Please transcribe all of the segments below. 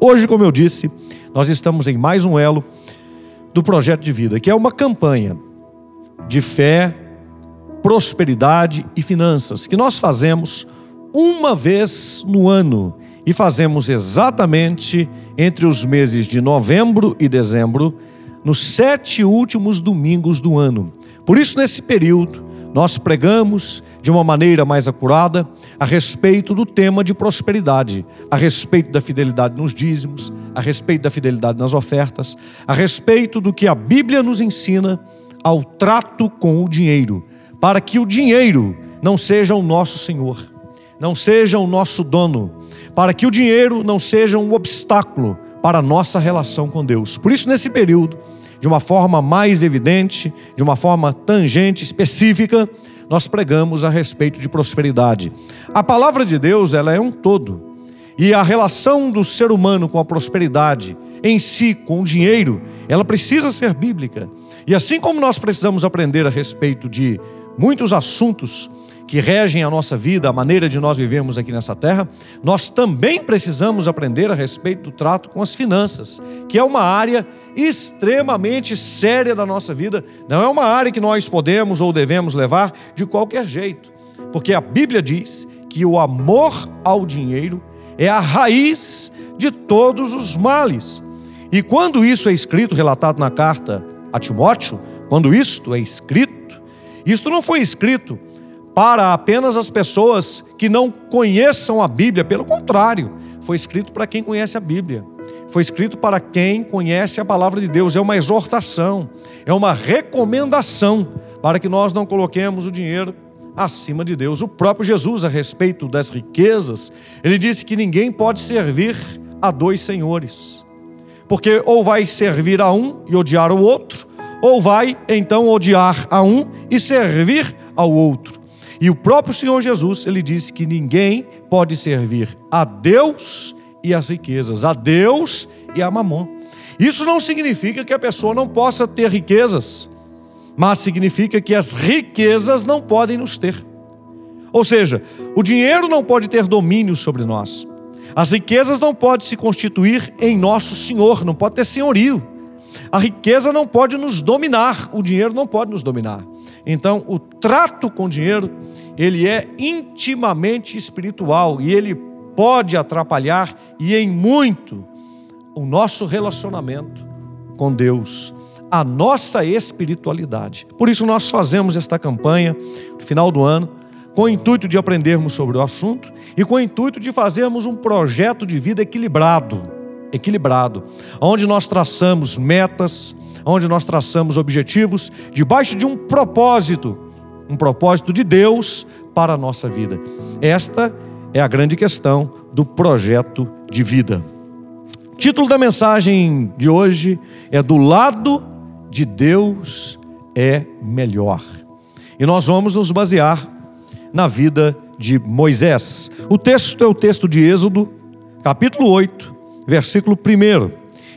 Hoje, como eu disse, nós estamos em mais um elo do projeto de vida, que é uma campanha de fé, prosperidade e finanças, que nós fazemos uma vez no ano e fazemos exatamente entre os meses de novembro e dezembro, nos sete últimos domingos do ano. Por isso, nesse período, nós pregamos de uma maneira mais acurada a respeito do tema de prosperidade, a respeito da fidelidade nos dízimos, a respeito da fidelidade nas ofertas, a respeito do que a Bíblia nos ensina ao trato com o dinheiro, para que o dinheiro não seja o nosso Senhor, não seja o nosso dono, para que o dinheiro não seja um obstáculo para a nossa relação com Deus. Por isso, nesse período, de uma forma mais evidente, de uma forma tangente, específica, nós pregamos a respeito de prosperidade. A palavra de Deus, ela é um todo. E a relação do ser humano com a prosperidade em si, com o dinheiro, ela precisa ser bíblica. E assim como nós precisamos aprender a respeito de muitos assuntos que regem a nossa vida, a maneira de nós vivermos aqui nessa terra, nós também precisamos aprender a respeito do trato com as finanças, que é uma área extremamente séria da nossa vida, não é uma área que nós podemos ou devemos levar de qualquer jeito, porque a Bíblia diz que o amor ao dinheiro é a raiz de todos os males. E quando isso é escrito, relatado na carta a Timóteo, quando isto é escrito, isto não foi escrito para apenas as pessoas que não conheçam a Bíblia, pelo contrário, foi escrito para quem conhece a Bíblia. Foi escrito para quem conhece a palavra de Deus, é uma exortação, é uma recomendação para que nós não coloquemos o dinheiro acima de Deus. O próprio Jesus, a respeito das riquezas, ele disse que ninguém pode servir a dois senhores, porque ou vai servir a um e odiar o outro, ou vai então odiar a um e servir ao outro. E o próprio Senhor Jesus, ele disse que ninguém pode servir a Deus e as riquezas, a Deus e a mamon. Isso não significa que a pessoa não possa ter riquezas, mas significa que as riquezas não podem nos ter. Ou seja, o dinheiro não pode ter domínio sobre nós. As riquezas não podem se constituir em nosso senhor, não pode ter senhorio. A riqueza não pode nos dominar, o dinheiro não pode nos dominar. Então, o trato com dinheiro, ele é intimamente espiritual e ele pode atrapalhar e em muito o nosso relacionamento com Deus, a nossa espiritualidade. Por isso nós fazemos esta campanha no final do ano com o intuito de aprendermos sobre o assunto e com o intuito de fazermos um projeto de vida equilibrado, equilibrado, onde nós traçamos metas, onde nós traçamos objetivos debaixo de um propósito, um propósito de Deus para a nossa vida. Esta é a grande questão do projeto de vida. O título da mensagem de hoje é Do lado de Deus é melhor. E nós vamos nos basear na vida de Moisés. O texto é o texto de Êxodo, capítulo 8, versículo 1.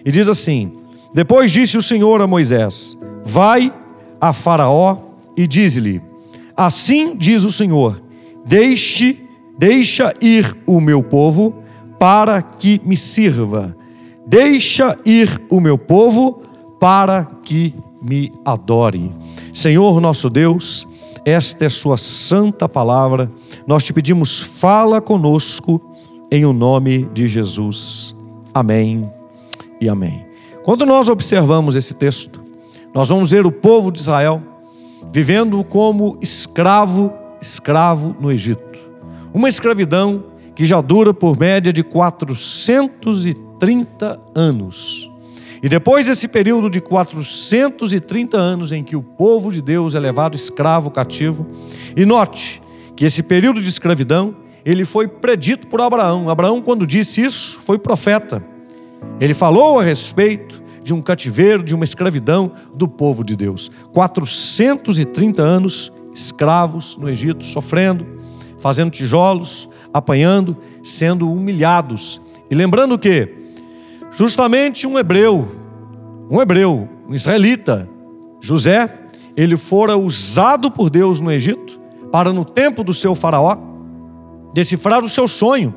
E diz assim: Depois disse o Senhor a Moisés: Vai a Faraó e diz-lhe: Assim diz o Senhor: Deixe Deixa ir o meu povo para que me sirva. Deixa ir o meu povo para que me adore. Senhor nosso Deus, esta é Sua santa palavra. Nós te pedimos, fala conosco em o nome de Jesus. Amém e amém. Quando nós observamos esse texto, nós vamos ver o povo de Israel vivendo como escravo, escravo no Egito. Uma escravidão que já dura por média de 430 anos. E depois desse período de 430 anos em que o povo de Deus é levado escravo cativo, e note que esse período de escravidão, ele foi predito por Abraão. Abraão, quando disse isso, foi profeta. Ele falou a respeito de um cativeiro, de uma escravidão do povo de Deus. 430 anos escravos no Egito, sofrendo, fazendo tijolos, apanhando, sendo humilhados. E lembrando que, justamente um hebreu, um hebreu, um israelita, José, ele fora usado por Deus no Egito para, no tempo do seu faraó, decifrar o seu sonho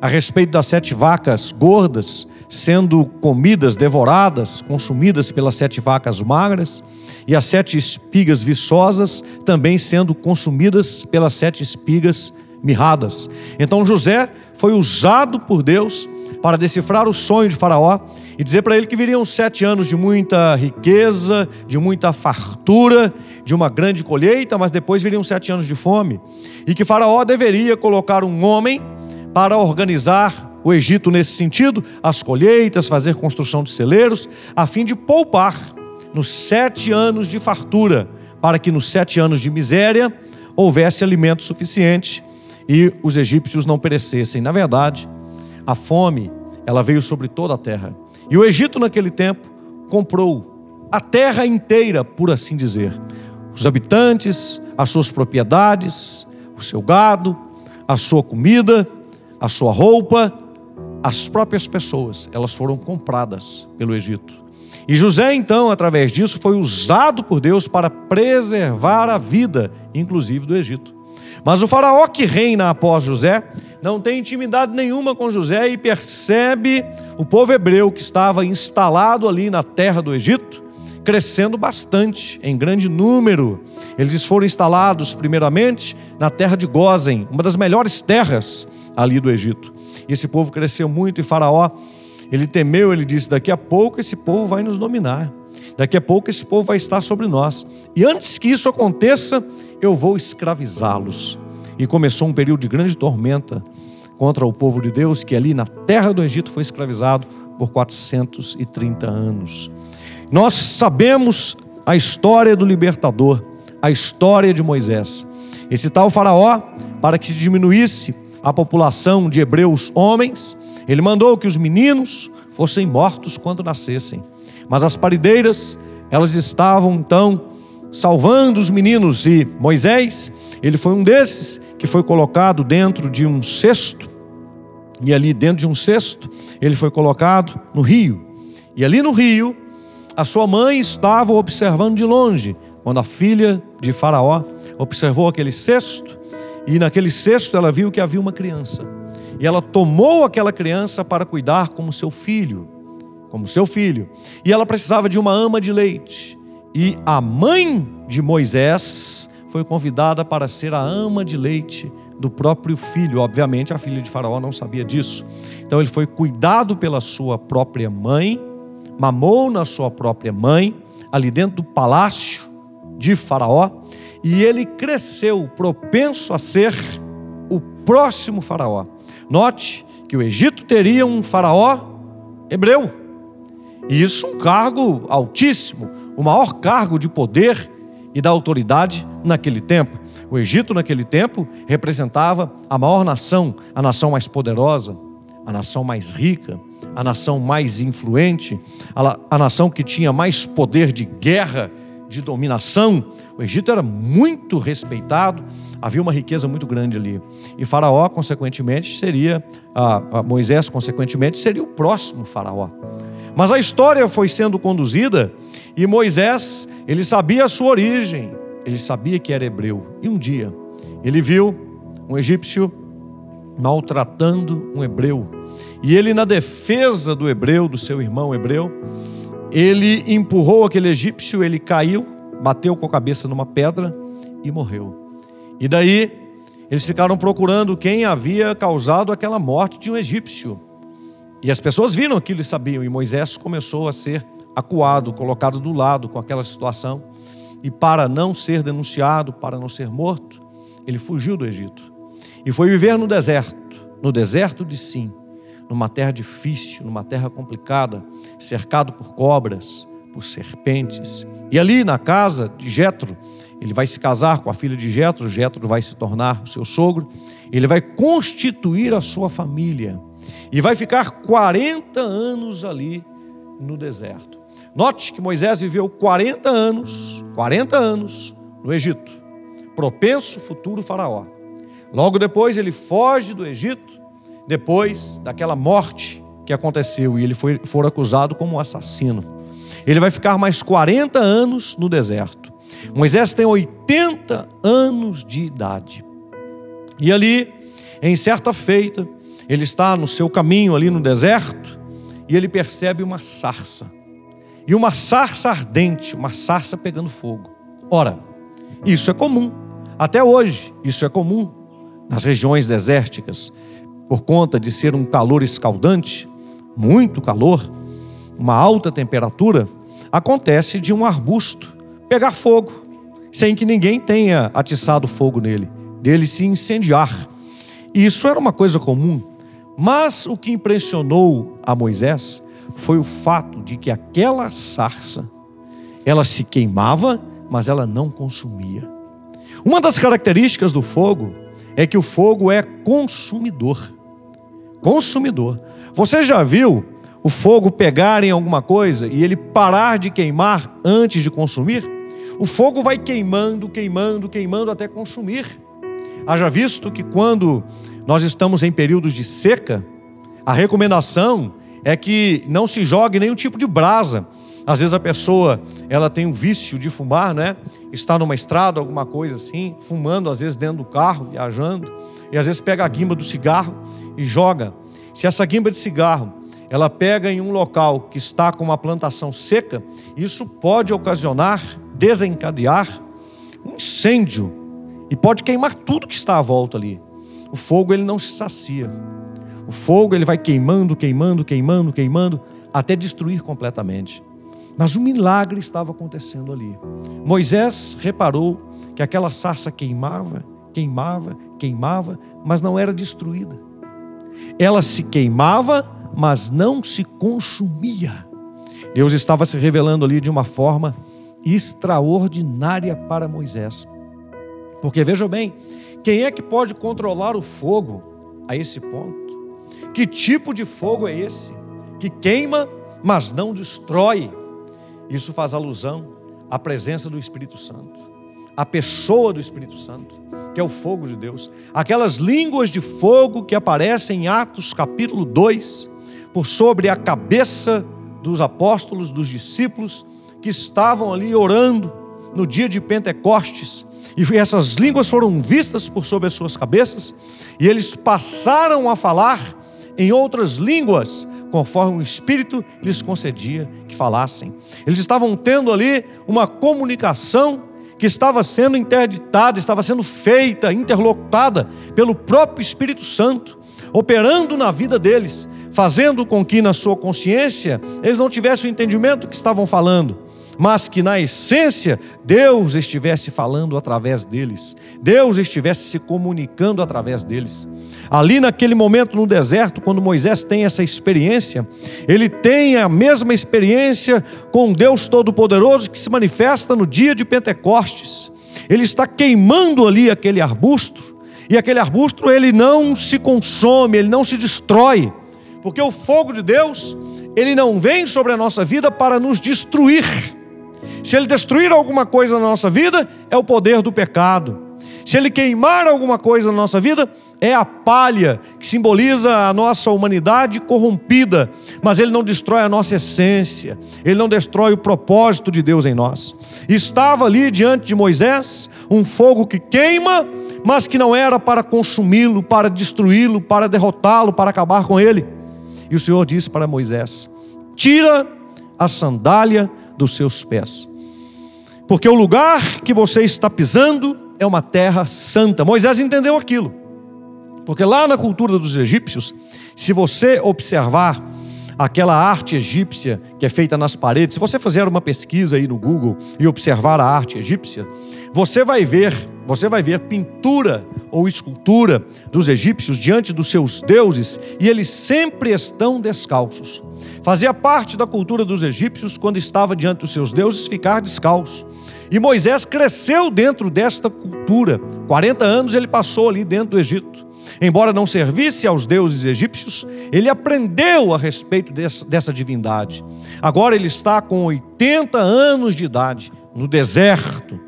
a respeito das sete vacas gordas, sendo comidas, devoradas, consumidas pelas sete vacas magras, e as sete espigas viçosas também sendo consumidas pelas sete espigas mirradas. Então José foi usado por Deus para decifrar o sonho de Faraó e dizer para ele que viriam sete anos de muita riqueza, de muita fartura, de uma grande colheita, mas depois viriam sete anos de fome. E que Faraó deveria colocar um homem para organizar o Egito nesse sentido, as colheitas, fazer construção de celeiros, a fim de poupar nos sete anos de fartura, para que nos sete anos de miséria houvesse alimento suficiente e os egípcios não perecessem. Na verdade, a fome, ela veio sobre toda a terra. E o Egito, naquele tempo, comprou a terra inteira, por assim dizer. Os habitantes, as suas propriedades, o seu gado, a sua comida, a sua roupa, as próprias pessoas, elas foram compradas pelo Egito. E José, então, através disso, foi usado por Deus para preservar a vida, inclusive do Egito. Mas o faraó que reina após José não tem intimidade nenhuma com José e percebe o povo hebreu que estava instalado ali na terra do Egito, crescendo bastante, em grande número. Eles foram instalados, primeiramente, na terra de Gozen, uma das melhores terras ali do Egito. E esse povo cresceu muito e Faraó, ele temeu, ele disse: daqui a pouco esse povo vai nos dominar. Daqui a pouco esse povo vai estar sobre nós. E antes que isso aconteça, eu vou escravizá-los. E começou um período de grande tormenta contra o povo de Deus, que ali na terra do Egito foi escravizado por 430 anos. Nós sabemos a história do libertador, a história de Moisés. Esse tal Faraó, para que se diminuísse a população de hebreus homens, ele mandou que os meninos fossem mortos quando nascessem. Mas as parideiras, elas estavam então salvando os meninos e Moisés, ele foi um desses que foi colocado dentro de um cesto. E ali dentro de um cesto, ele foi colocado no rio. E ali no rio, a sua mãe estava observando de longe, quando a filha de Faraó observou aquele cesto, e naquele cesto ela viu que havia uma criança. E ela tomou aquela criança para cuidar como seu filho, como seu filho. E ela precisava de uma ama de leite. E a mãe de Moisés foi convidada para ser a ama de leite do próprio filho. Obviamente, a filha de Faraó não sabia disso. Então, ele foi cuidado pela sua própria mãe, mamou na sua própria mãe, ali dentro do palácio de Faraó, e ele cresceu propenso a ser o próximo Faraó. Note que o Egito teria um Faraó hebreu, e isso um cargo altíssimo, o maior cargo de poder e da autoridade naquele tempo. O Egito, naquele tempo, representava a maior nação, a nação mais poderosa, a nação mais rica, a nação mais influente, a, nação que tinha mais poder de guerra, de dominação. O Egito era muito respeitado, havia uma riqueza muito grande ali. E Faraó, consequentemente, seria, a, a Moisés, consequentemente, seria o próximo Faraó. Mas a história foi sendo conduzida e Moisés, ele sabia a sua origem, ele sabia que era hebreu. E um dia, ele viu um egípcio maltratando um hebreu. E ele, na defesa do hebreu, do seu irmão hebreu, ele empurrou aquele egípcio, ele caiu, bateu com a cabeça numa pedra e morreu. E daí, eles ficaram procurando quem havia causado aquela morte de um egípcio. E as pessoas viram aquilo e sabiam, e Moisés começou a ser acuado, colocado do lado com aquela situação e para não ser denunciado, para não ser morto, ele fugiu do Egito e foi viver no deserto, no deserto de Sim, numa terra difícil, numa terra complicada, cercado por cobras, por serpentes. E ali na casa de Jetro, ele vai se casar com a filha de Jetro, Jetro vai se tornar o seu sogro, ele vai constituir a sua família e vai ficar 40 anos ali no deserto. Note que Moisés viveu 40 anos, 40 anos no Egito, propenso futuro faraó. Logo depois ele foge do Egito, depois daquela morte que aconteceu e ele foi for acusado como assassino. Ele vai ficar mais 40 anos no deserto. Moisés tem 80 anos de idade. E ali, em certa feita, ele está no seu caminho ali no deserto, e ele percebe uma sarça. E uma sarça ardente, uma sarça pegando fogo. Ora, isso é comum. Até hoje, isso é comum nas regiões desérticas, por conta de ser um calor escaldante, muito calor, uma alta temperatura, acontece de um arbusto pegar fogo, sem que ninguém tenha atiçado fogo nele, dele se incendiar. Isso era uma coisa comum. Mas o que impressionou a Moisés foi o fato de que aquela sarça, ela se queimava, mas ela não consumia. Uma das características do fogo é que o fogo é consumidor. Consumidor. Você já viu o fogo pegar em alguma coisa e ele parar de queimar antes de consumir? O fogo vai queimando, queimando, queimando até consumir. Haja visto que quando nós estamos em períodos de seca, a recomendação é que não se jogue nenhum tipo de brasa. Às vezes a pessoa, ela tem um vício de fumar, né? Está numa estrada, alguma coisa assim, fumando às vezes dentro do carro, viajando, e às vezes pega a guimba do cigarro e joga. Se essa guimba de cigarro, ela pega em um local que está com uma plantação seca, isso pode ocasionar, desencadear um incêndio e pode queimar tudo que está à volta ali. O fogo ele não se sacia. O fogo ele vai queimando, queimando, queimando, queimando, até destruir completamente. Mas um milagre estava acontecendo ali. Moisés reparou que aquela sarça queimava, queimava, queimava, mas não era destruída. Ela se queimava, mas não se consumia. Deus estava se revelando ali de uma forma extraordinária para Moisés. Porque veja bem, quem é que pode controlar o fogo a esse ponto? Que tipo de fogo é esse? Que queima, mas não destrói. Isso faz alusão à presença do Espírito Santo, à pessoa do Espírito Santo, que é o fogo de Deus. Aquelas línguas de fogo que aparecem em Atos capítulo 2, por sobre a cabeça dos apóstolos, dos discípulos, que estavam ali orando no dia de Pentecostes, e essas línguas foram vistas por sobre as suas cabeças, e eles passaram a falar em outras línguas, conforme o Espírito lhes concedia que falassem. Eles estavam tendo ali uma comunicação que estava sendo interditada, estava sendo feita, interlocutada pelo próprio Espírito Santo, operando na vida deles, fazendo com que na sua consciência eles não tivessem o entendimento que estavam falando, mas que na essência Deus estivesse falando através deles, Deus estivesse se comunicando através deles. Ali naquele momento no deserto, quando Moisés tem essa experiência, ele tem a mesma experiência com Deus Todo-Poderoso que se manifesta no dia de Pentecostes. Ele está queimando ali aquele arbusto, e aquele arbusto ele não se consome, ele não se destrói, porque o fogo de Deus, ele não vem sobre a nossa vida para nos destruir se ele destruir alguma coisa na nossa vida, é o poder do pecado. Se ele queimar alguma coisa na nossa vida, é a palha que simboliza a nossa humanidade corrompida, mas ele não destrói a nossa essência, ele não destrói o propósito de Deus em nós. Estava ali diante de Moisés um fogo que queima, mas que não era para consumi-lo, para destruí-lo, para derrotá-lo, para acabar com ele. E o Senhor disse para Moisés: Tira a sandália dos seus pés porque o lugar que você está pisando é uma terra santa. Moisés entendeu aquilo, porque lá na cultura dos egípcios, se você observar aquela arte egípcia que é feita nas paredes, se você fizer uma pesquisa aí no Google e observar a arte egípcia, você vai ver, você vai ver pintura ou escultura dos egípcios diante dos seus deuses e eles sempre estão descalços. Fazia parte da cultura dos egípcios quando estava diante dos seus deuses ficar descalço. E Moisés cresceu dentro desta cultura. 40 anos ele passou ali dentro do Egito. Embora não servisse aos deuses egípcios, ele aprendeu a respeito dessa, divindade. Agora ele está com 80 anos de idade, no deserto.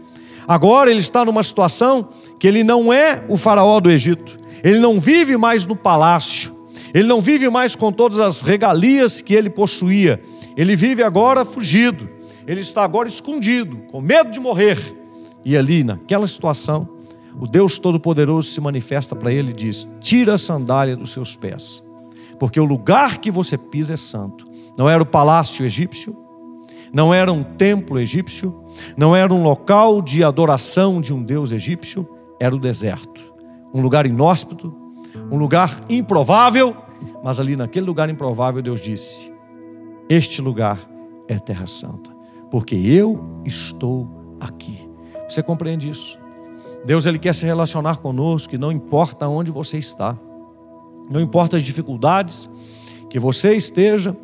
Agora ele está numa situação que ele não é o faraó do Egito. Ele não vive mais no palácio. Ele não vive mais com todas as regalias que ele possuía. Ele vive agora fugido ele está agora escondido, com medo de morrer. E ali, naquela situação, o Deus Todo-Poderoso se manifesta para ele e diz: Tira a sandália dos seus pés, porque o lugar que você pisa é santo. não era o palácio egípcio, não era um templo egípcio, não era um local de adoração de um deus egípcio, era o deserto. Um lugar inóspito, um lugar improvável, mas ali naquele lugar improvável Deus disse: Este lugar é Terra Santa, porque eu estou aqui. Você compreende isso? Deus ele quer se relacionar conosco, e não importa onde você está. Não importa as dificuldades que você esteja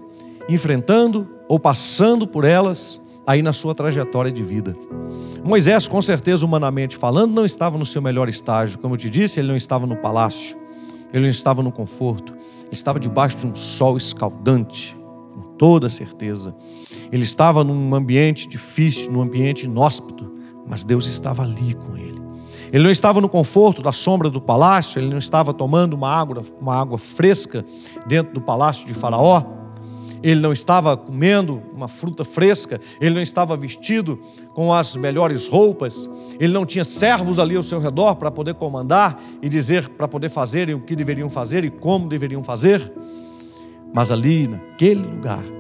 enfrentando ou passando por elas aí na sua trajetória de vida. Moisés, com certeza, humanamente falando, não estava no seu melhor estágio. Como eu te disse, ele não estava no palácio, ele não estava no conforto, ele estava debaixo de um sol escaldante, toda certeza. Ele estava num ambiente difícil, num ambiente inóspito, mas Deus estava ali com ele. Ele não estava no conforto da sombra do palácio, ele não estava tomando uma água, uma água fresca dentro do palácio de Faraó, ele não estava comendo uma fruta fresca, ele não estava vestido com as melhores roupas, ele não tinha servos ali ao seu redor para poder comandar e dizer para poder fazerem o que deveriam fazer e como deveriam fazer. Mas ali, naquele lugar,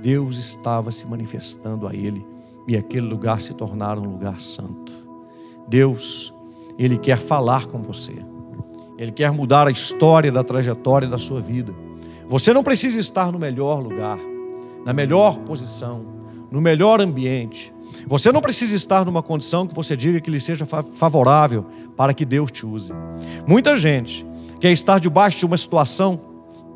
Deus estava se manifestando a ele e aquele lugar se tornara um lugar santo. Deus ele quer falar com você. Ele quer mudar a história da trajetória da sua vida. Você não precisa estar no melhor lugar, na melhor posição, no melhor ambiente. Você não precisa estar numa condição que você diga que lhe seja favorável para que Deus te use. Muita gente quer estar debaixo de uma situação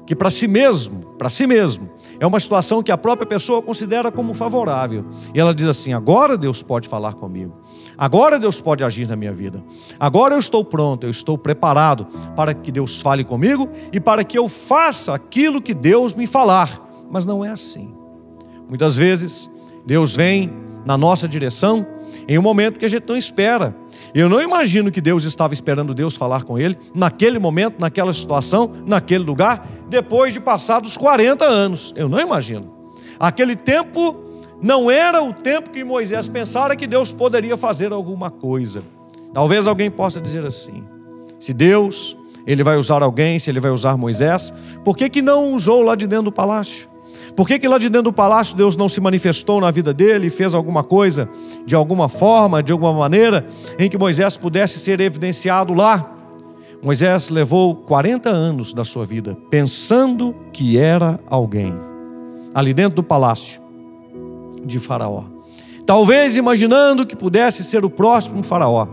que para si mesmo, para si mesmo, é uma situação que a própria pessoa considera como favorável. E ela diz assim: agora Deus pode falar comigo. Agora Deus pode agir na minha vida. Agora eu estou pronto, eu estou preparado para que Deus fale comigo e para que eu faça aquilo que Deus me falar. Mas não é assim. Muitas vezes Deus vem na nossa direção em um momento que a gente não espera. Eu não imagino que Deus estava esperando Deus falar com ele naquele momento, naquela situação, naquele lugar, depois de passados 40 anos. Eu não imagino. Aquele tempo não era o tempo que Moisés pensara que Deus poderia fazer alguma coisa. Talvez alguém possa dizer assim: se Deus ele vai usar alguém, se ele vai usar Moisés, por que, que não usou lá de dentro do palácio? Por que, que lá de dentro do palácio Deus não se manifestou na vida dele e fez alguma coisa, de alguma forma, de alguma maneira, em que Moisés pudesse ser evidenciado lá? Moisés levou 40 anos da sua vida pensando que era alguém, ali dentro do palácio de Faraó. Talvez imaginando que pudesse ser o próximo Faraó,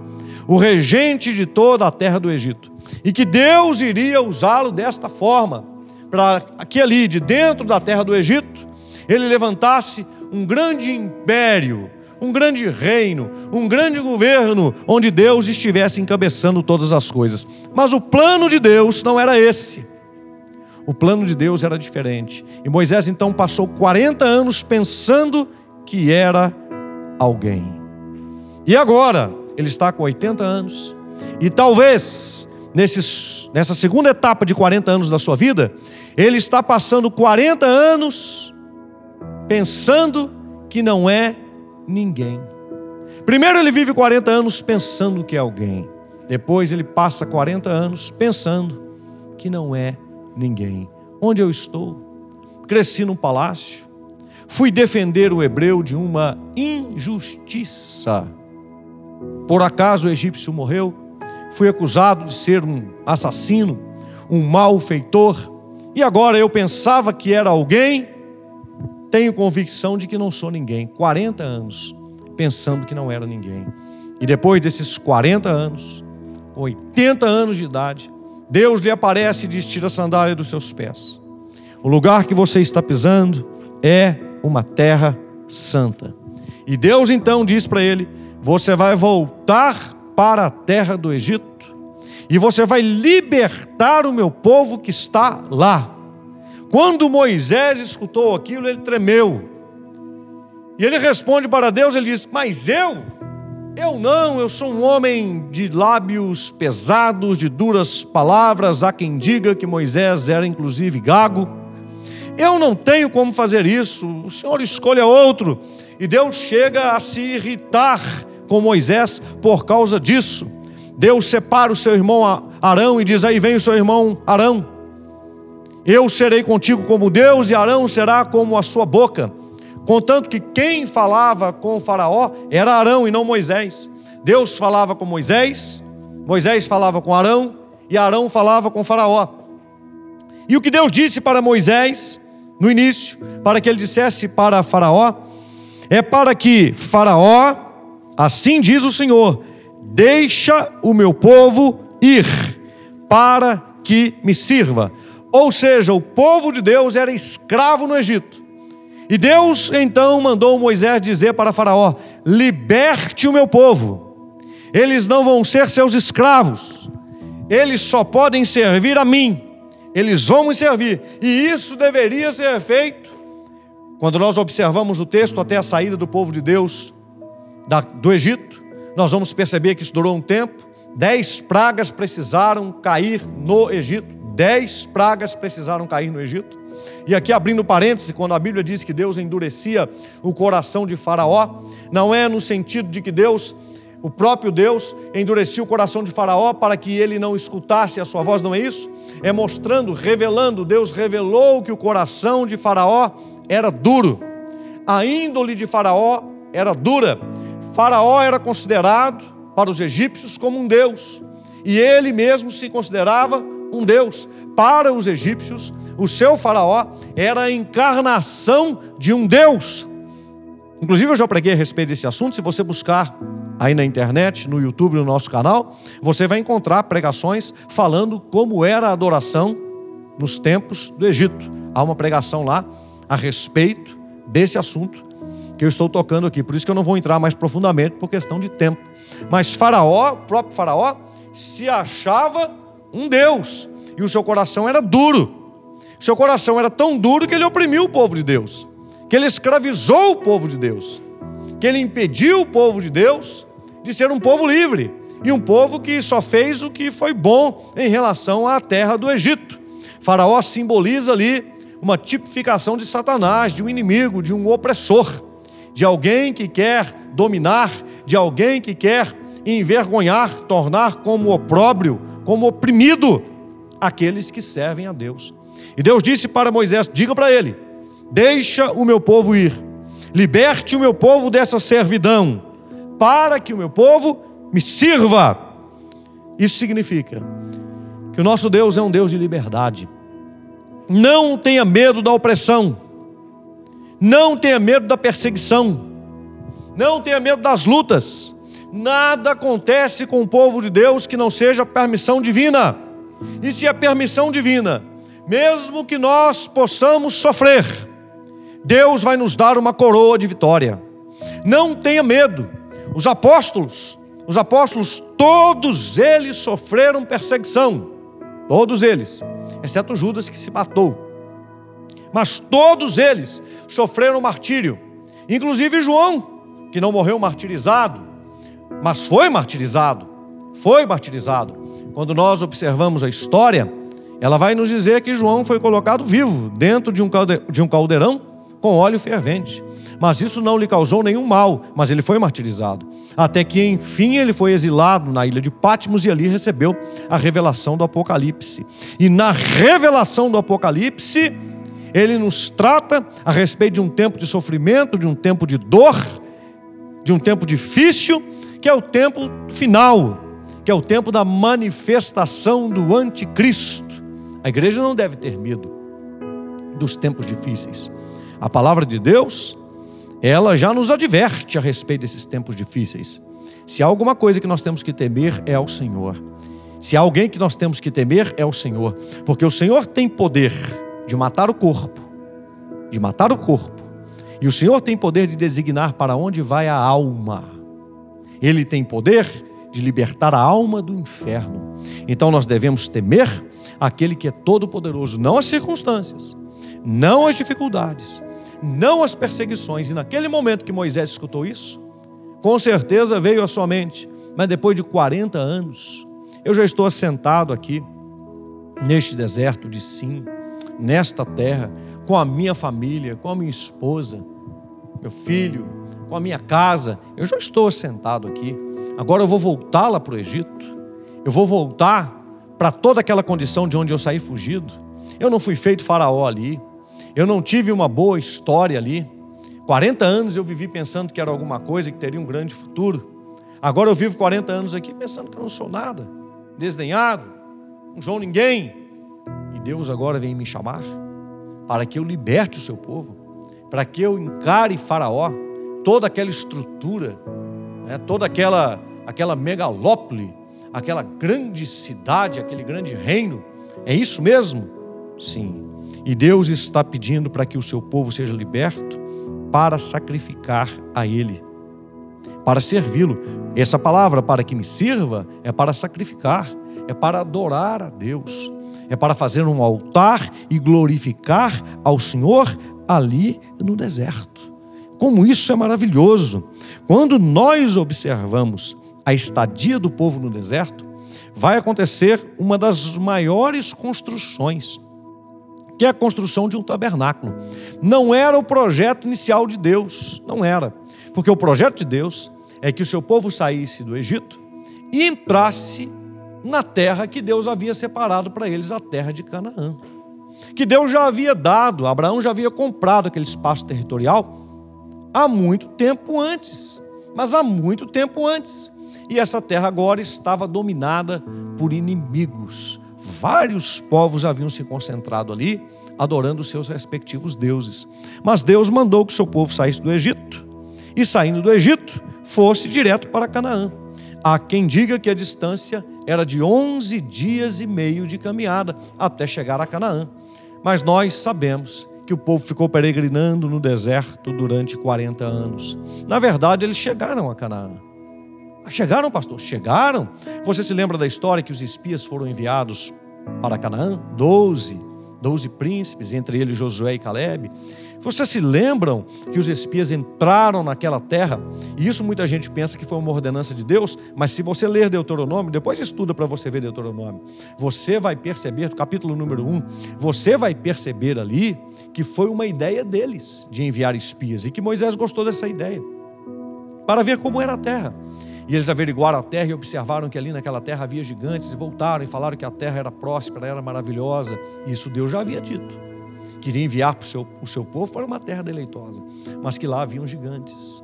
o regente de toda a terra do Egito, e que Deus iria usá-lo desta forma para que ali, de dentro da terra do Egito, ele levantasse um grande império, um grande reino, um grande governo, onde Deus estivesse encabeçando todas as coisas. Mas o plano de Deus não era esse. O plano de Deus era diferente. E Moisés então passou 40 anos pensando que era alguém. E agora, ele está com 80 anos, e talvez nesses, nessa segunda etapa de 40 anos da sua vida, ele está passando 40 anos pensando que não é ninguém. Primeiro ele vive 40 anos pensando que é alguém. Depois ele passa 40 anos pensando que não é ninguém. Onde eu estou? Cresci num palácio. Fui defender o hebreu de uma injustiça. Por acaso o egípcio morreu? Fui acusado de ser um assassino, um malfeitor e agora eu pensava que era alguém, tenho convicção de que não sou ninguém. 40 anos pensando que não era ninguém. E depois desses 40 anos, 80 anos de idade, Deus lhe aparece e diz: Tira a sandália dos seus pés. O lugar que você está pisando é uma terra santa. E Deus então diz para ele: Você vai voltar para a terra do Egito e você vai libertar o meu povo que está lá. Quando Moisés escutou aquilo, ele tremeu. E ele responde para Deus, ele diz: Mas eu? Eu não, eu sou um homem de lábios pesados, de duras palavras. Há quem diga que Moisés era inclusive gago. Eu não tenho como fazer isso, o Senhor escolha outro. E Deus chega a se irritar com Moisés por causa disso. Deus separa o seu irmão Arão e diz: Aí vem o seu irmão Arão. Eu serei contigo como Deus, e Arão será como a sua boca. Contanto que quem falava com o Faraó era Arão e não Moisés. Deus falava com Moisés, Moisés falava com Arão, e Arão falava com Faraó. E o que Deus disse para Moisés no início, para que ele dissesse para Faraó, é para que Faraó, assim diz o Senhor, deixa o meu povo ir, para que me sirva. Ou seja, o povo de Deus era escravo no Egito. E Deus então mandou Moisés dizer para Faraó: liberte o meu povo, eles não vão ser seus escravos, eles só podem servir a mim, eles vão me servir, e isso deveria ser feito. Quando nós observamos o texto até a saída do povo de Deus do Egito, nós vamos perceber que isso durou um tempo. Dez pragas precisaram cair no Egito. Dez pragas precisaram cair no Egito. E aqui abrindo parênteses, quando a Bíblia diz que Deus endurecia o coração de Faraó, não é no sentido de que Deus, o próprio Deus, endurecia o coração de Faraó para que ele não escutasse a sua voz, não é isso? É mostrando, revelando, Deus revelou que o coração de Faraó era duro, a índole de Faraó era dura. Faraó era considerado para os egípcios como um deus, e ele mesmo se considerava um deus. Para os egípcios, o seu Faraó era a encarnação de um deus. Inclusive, eu já preguei a respeito desse assunto. Se você buscar aí na internet, no YouTube, no nosso canal, você vai encontrar pregações falando como era a adoração nos tempos do Egito. Há uma pregação lá a respeito desse assunto que eu estou tocando aqui. Por isso que eu não vou entrar mais profundamente por questão de tempo. Mas Faraó, o próprio Faraó, se achava um Deus e o seu coração era duro. Seu coração era tão duro que ele oprimiu o povo de Deus, que ele escravizou o povo de Deus, que ele impediu o povo de Deus de ser um povo livre e um povo que só fez o que foi bom em relação à terra do Egito. Faraó simboliza ali uma tipificação de Satanás, de um inimigo, de um opressor, de alguém que quer dominar, de alguém que quer envergonhar, tornar como opróbrio, como oprimido aqueles que servem a Deus. E Deus disse para Moisés: diga para ele: deixa o meu povo ir, liberte o meu povo dessa servidão, para que o meu povo me sirva. Isso significa que o nosso Deus é um Deus de liberdade. Não tenha medo da opressão. Não tenha medo da perseguição. Não tenha medo das lutas. Nada acontece com o povo de Deus que não seja permissão divina. E se é permissão divina, mesmo que nós possamos sofrer, Deus vai nos dar uma coroa de vitória. Não tenha medo. Os apóstolos, os apóstolos, todos eles sofreram perseguição. Todos eles exceto Judas que se matou. Mas todos eles sofreram martírio, inclusive João, que não morreu martirizado, mas foi martirizado. Foi martirizado. Quando nós observamos a história, ela vai nos dizer que João foi colocado vivo dentro de um caldeirão com óleo fervente. Mas isso não lhe causou nenhum mal, mas ele foi martirizado. Até que, enfim, ele foi exilado na ilha de Patmos e ali recebeu a revelação do Apocalipse. E na revelação do Apocalipse, ele nos trata a respeito de um tempo de sofrimento, de um tempo de dor, de um tempo difícil, que é o tempo final, que é o tempo da manifestação do anticristo. A igreja não deve ter medo dos tempos difíceis. A palavra de Deus ela já nos adverte a respeito desses tempos difíceis. Se há alguma coisa que nós temos que temer, é ao Senhor. Se há alguém que nós temos que temer, é o Senhor. Porque o Senhor tem poder de matar o corpo, de matar o corpo. E o Senhor tem poder de designar para onde vai a alma. Ele tem poder de libertar a alma do inferno. Então nós devemos temer aquele que é todo-poderoso, não as circunstâncias, não as dificuldades, não as perseguições. E naquele momento que Moisés escutou isso, com certeza veio à sua mente, mas depois de 40 anos, eu já estou assentado aqui, neste deserto de Sim, nesta terra, com a minha família, com a minha esposa, meu filho, com a minha casa, eu já estou assentado aqui. Agora eu vou voltar lá para o Egito, eu vou voltar para toda aquela condição de onde eu saí fugido Eu não fui feito faraó ali. Eu não tive uma boa história ali. 40 anos eu vivi pensando que era alguma coisa, que teria um grande futuro. Agora eu vivo 40 anos aqui pensando que eu não sou nada, desdenhado, um João ninguém. E Deus agora vem me chamar para que eu liberte o seu povo, para que eu encare Faraó, toda aquela estrutura, né, toda aquela, aquela megalópole, aquela grande cidade, aquele grande reino. É isso mesmo? Sim. E Deus está pedindo para que o seu povo seja liberto para sacrificar a Ele, para servi-lo. Essa palavra, para que me sirva, é para sacrificar, é para adorar a Deus, é para fazer um altar e glorificar ao Senhor ali no deserto. Como isso é maravilhoso! Quando nós observamos a estadia do povo no deserto, vai acontecer uma das maiores construções que é a construção de um tabernáculo. Não era o projeto inicial de Deus, não era. Porque o projeto de Deus é que o seu povo saísse do Egito e entrasse na terra que Deus havia separado para eles, a terra de Canaã. Que Deus já havia dado, Abraão já havia comprado aquele espaço territorial há muito tempo antes. Mas há muito tempo antes. E essa terra agora estava dominada por inimigos, vários povos haviam se concentrado ali, adorando seus respectivos deuses. Mas Deus mandou que seu povo saísse do Egito, e saindo do Egito, fosse direto para Canaã. Há quem diga que a distância era de 11 dias e meio de caminhada até chegar a Canaã. Mas nós sabemos que o povo ficou peregrinando no deserto durante 40 anos. Na verdade, eles chegaram a Canaã. Chegaram, pastor? Chegaram. Você se lembra da história que os espias foram enviados para Canaã? Doze. Doze príncipes, entre eles Josué e Caleb. Vocês se lembram que os espias entraram naquela terra? E isso muita gente pensa que foi uma ordenança de Deus, mas se você ler Deuteronômio, depois estuda para você ver Deuteronômio, você vai perceber, capítulo número 1, você vai perceber ali que foi uma ideia deles de enviar espias e que Moisés gostou dessa ideia para ver como era a terra. E eles averiguaram a terra e observaram que ali naquela terra havia gigantes e voltaram e falaram que a terra era próspera, era maravilhosa. Isso Deus já havia dito. Queria enviar para o seu, o seu povo para uma terra deleitosa, mas que lá haviam gigantes.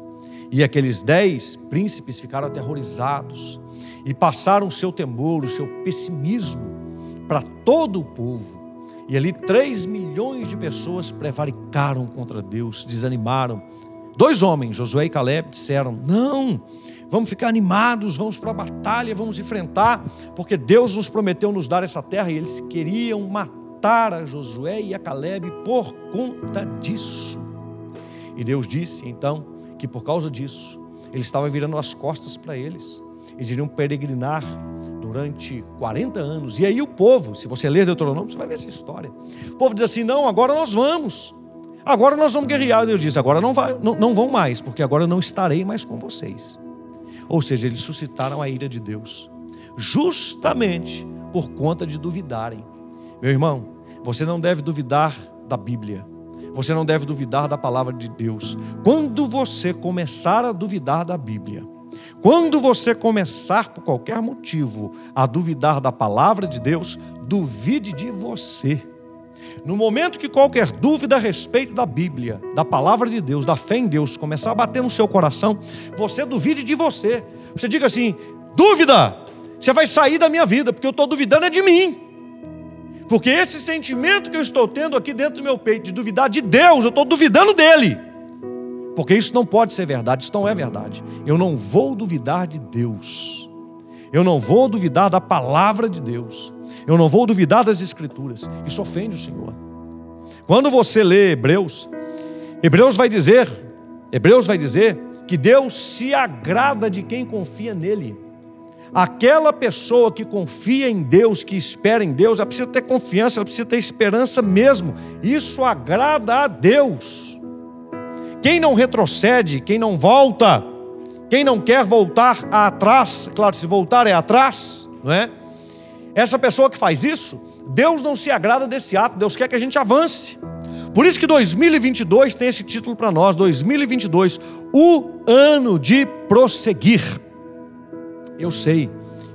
E aqueles dez príncipes ficaram aterrorizados e passaram o seu temor, o seu pessimismo para todo o povo. E ali três milhões de pessoas prevaricaram contra Deus, desanimaram. Dois homens, Josué e Caleb, disseram: Não, vamos ficar animados, vamos para a batalha, vamos enfrentar, porque Deus nos prometeu nos dar essa terra e eles queriam matar a Josué e a Caleb por conta disso. E Deus disse então que por causa disso, ele estava virando as costas para eles. Eles iriam peregrinar durante 40 anos. E aí o povo, se você ler Deuteronômio, você vai ver essa história. O povo diz assim: não, agora nós vamos. Agora nós vamos guerrear. Deus diz: agora não, vai, não, não vão mais, porque agora eu não estarei mais com vocês. Ou seja, eles suscitaram a ira de Deus, justamente por conta de duvidarem. Meu irmão, você não deve duvidar da Bíblia. Você não deve duvidar da palavra de Deus. Quando você começar a duvidar da Bíblia, quando você começar por qualquer motivo a duvidar da palavra de Deus, duvide de você. No momento que qualquer dúvida a respeito da Bíblia, da palavra de Deus, da fé em Deus começar a bater no seu coração, você duvide de você. Você diga assim: dúvida, você vai sair da minha vida, porque eu estou duvidando é de mim. Porque esse sentimento que eu estou tendo aqui dentro do meu peito, de duvidar de Deus, eu estou duvidando dele. Porque isso não pode ser verdade, isso não é verdade. Eu não vou duvidar de Deus. Eu não vou duvidar da palavra de Deus. Eu não vou duvidar das Escrituras. Isso ofende o Senhor. Quando você lê Hebreus, Hebreus vai dizer, Hebreus vai dizer que Deus se agrada de quem confia nele. Aquela pessoa que confia em Deus, que espera em Deus, ela precisa ter confiança, ela precisa ter esperança mesmo. Isso agrada a Deus. Quem não retrocede, quem não volta, quem não quer voltar atrás, claro, se voltar é atrás, não é? Essa pessoa que faz isso, Deus não se agrada desse ato, Deus quer que a gente avance. Por isso que 2022 tem esse título para nós, 2022, o ano de prosseguir. Eu sei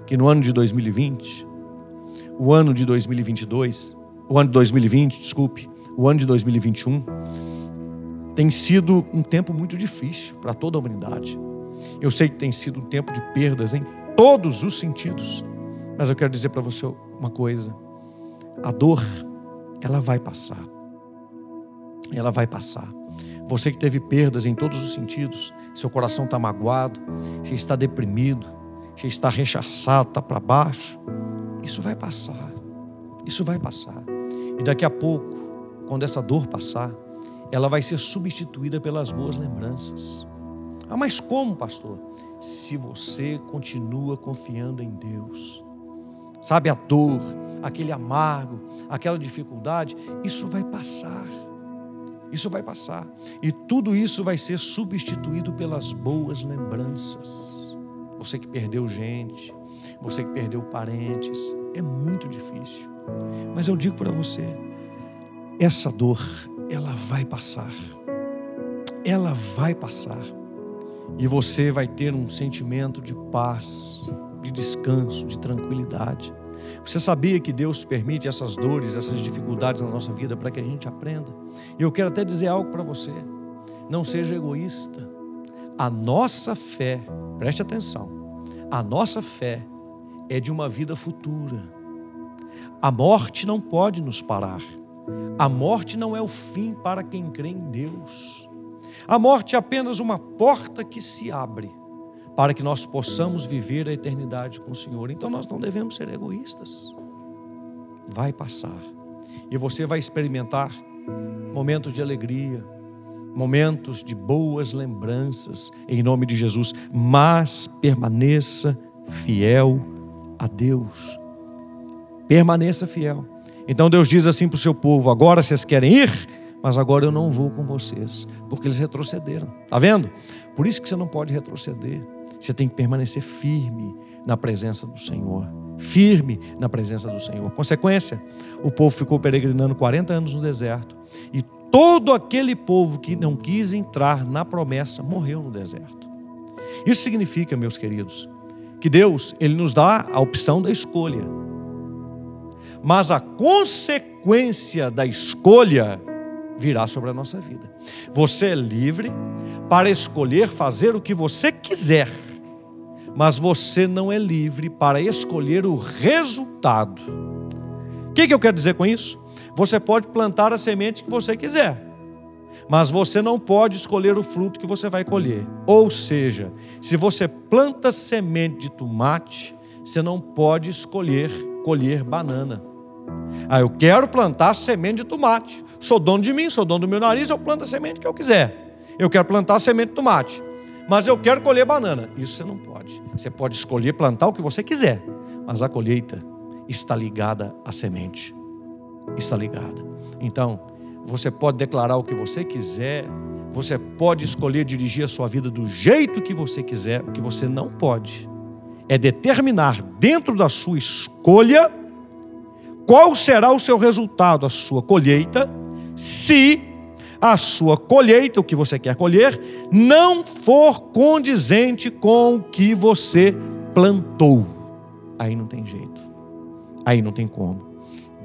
que no ano de 2020, o ano de 2022, o ano de 2020, desculpe, o ano de 2021, tem sido um tempo muito difícil para toda a humanidade. Eu sei que tem sido um tempo de perdas em todos os sentidos, mas eu quero dizer para você uma coisa: a dor, ela vai passar. Ela vai passar. Você que teve perdas em todos os sentidos, seu coração está magoado, você está deprimido, você está rechaçado, está para baixo, isso vai passar. Isso vai passar. E daqui a pouco, quando essa dor passar, ela vai ser substituída pelas boas lembranças. Ah, mas como, pastor? Se você continua confiando em Deus. Sabe a dor, aquele amargo, aquela dificuldade, isso vai passar. Isso vai passar. E tudo isso vai ser substituído pelas boas lembranças. Você que perdeu gente, você que perdeu parentes, é muito difícil. Mas eu digo para você, essa dor, ela vai passar. Ela vai passar. E você vai ter um sentimento de paz, de descanso, de tranquilidade. Você sabia que Deus permite essas dores, essas dificuldades na nossa vida para que a gente aprenda? E eu quero até dizer algo para você. Não seja egoísta. A nossa fé, preste atenção, a nossa fé é de uma vida futura. A morte não pode nos parar. A morte não é o fim para quem crê em Deus. A morte é apenas uma porta que se abre para que nós possamos viver a eternidade com o Senhor. Então nós não devemos ser egoístas. Vai passar. E você vai experimentar momentos de alegria, momentos de boas lembranças, em nome de Jesus. Mas permaneça fiel a Deus. Permaneça fiel. Então Deus diz assim para o seu povo: agora vocês querem ir, mas agora eu não vou com vocês, porque eles retrocederam. Está vendo? Por isso que você não pode retroceder. Você tem que permanecer firme na presença do Senhor. Firme na presença do Senhor. Consequência, o povo ficou peregrinando 40 anos no deserto. E todo aquele povo que não quis entrar na promessa morreu no deserto. Isso significa, meus queridos, que Deus, ele nos dá a opção da escolha. Mas a consequência da escolha virá sobre a nossa vida. Você é livre para escolher fazer o que você quiser mas você não é livre para escolher o resultado. O que, que eu quero dizer com isso? Você pode plantar a semente que você quiser, mas você não pode escolher o fruto que você vai colher. Ou seja, se você planta semente de tomate, você não pode escolher colher banana. Ah, eu quero plantar semente de tomate. Sou dono de mim, sou dono do meu nariz, eu planto a semente que eu quiser. Eu quero plantar semente de tomate mas eu quero colher banana. Isso você não pode. Você pode escolher plantar o que você quiser, mas a colheita está ligada à semente. Está ligada. Então, você pode declarar o que você quiser, você pode escolher dirigir a sua vida do jeito que você quiser, o que você não pode é determinar dentro da sua escolha qual será o seu resultado, a sua colheita, se a sua colheita, o que você quer colher, não for condizente com o que você plantou. Aí não tem jeito. Aí não tem como.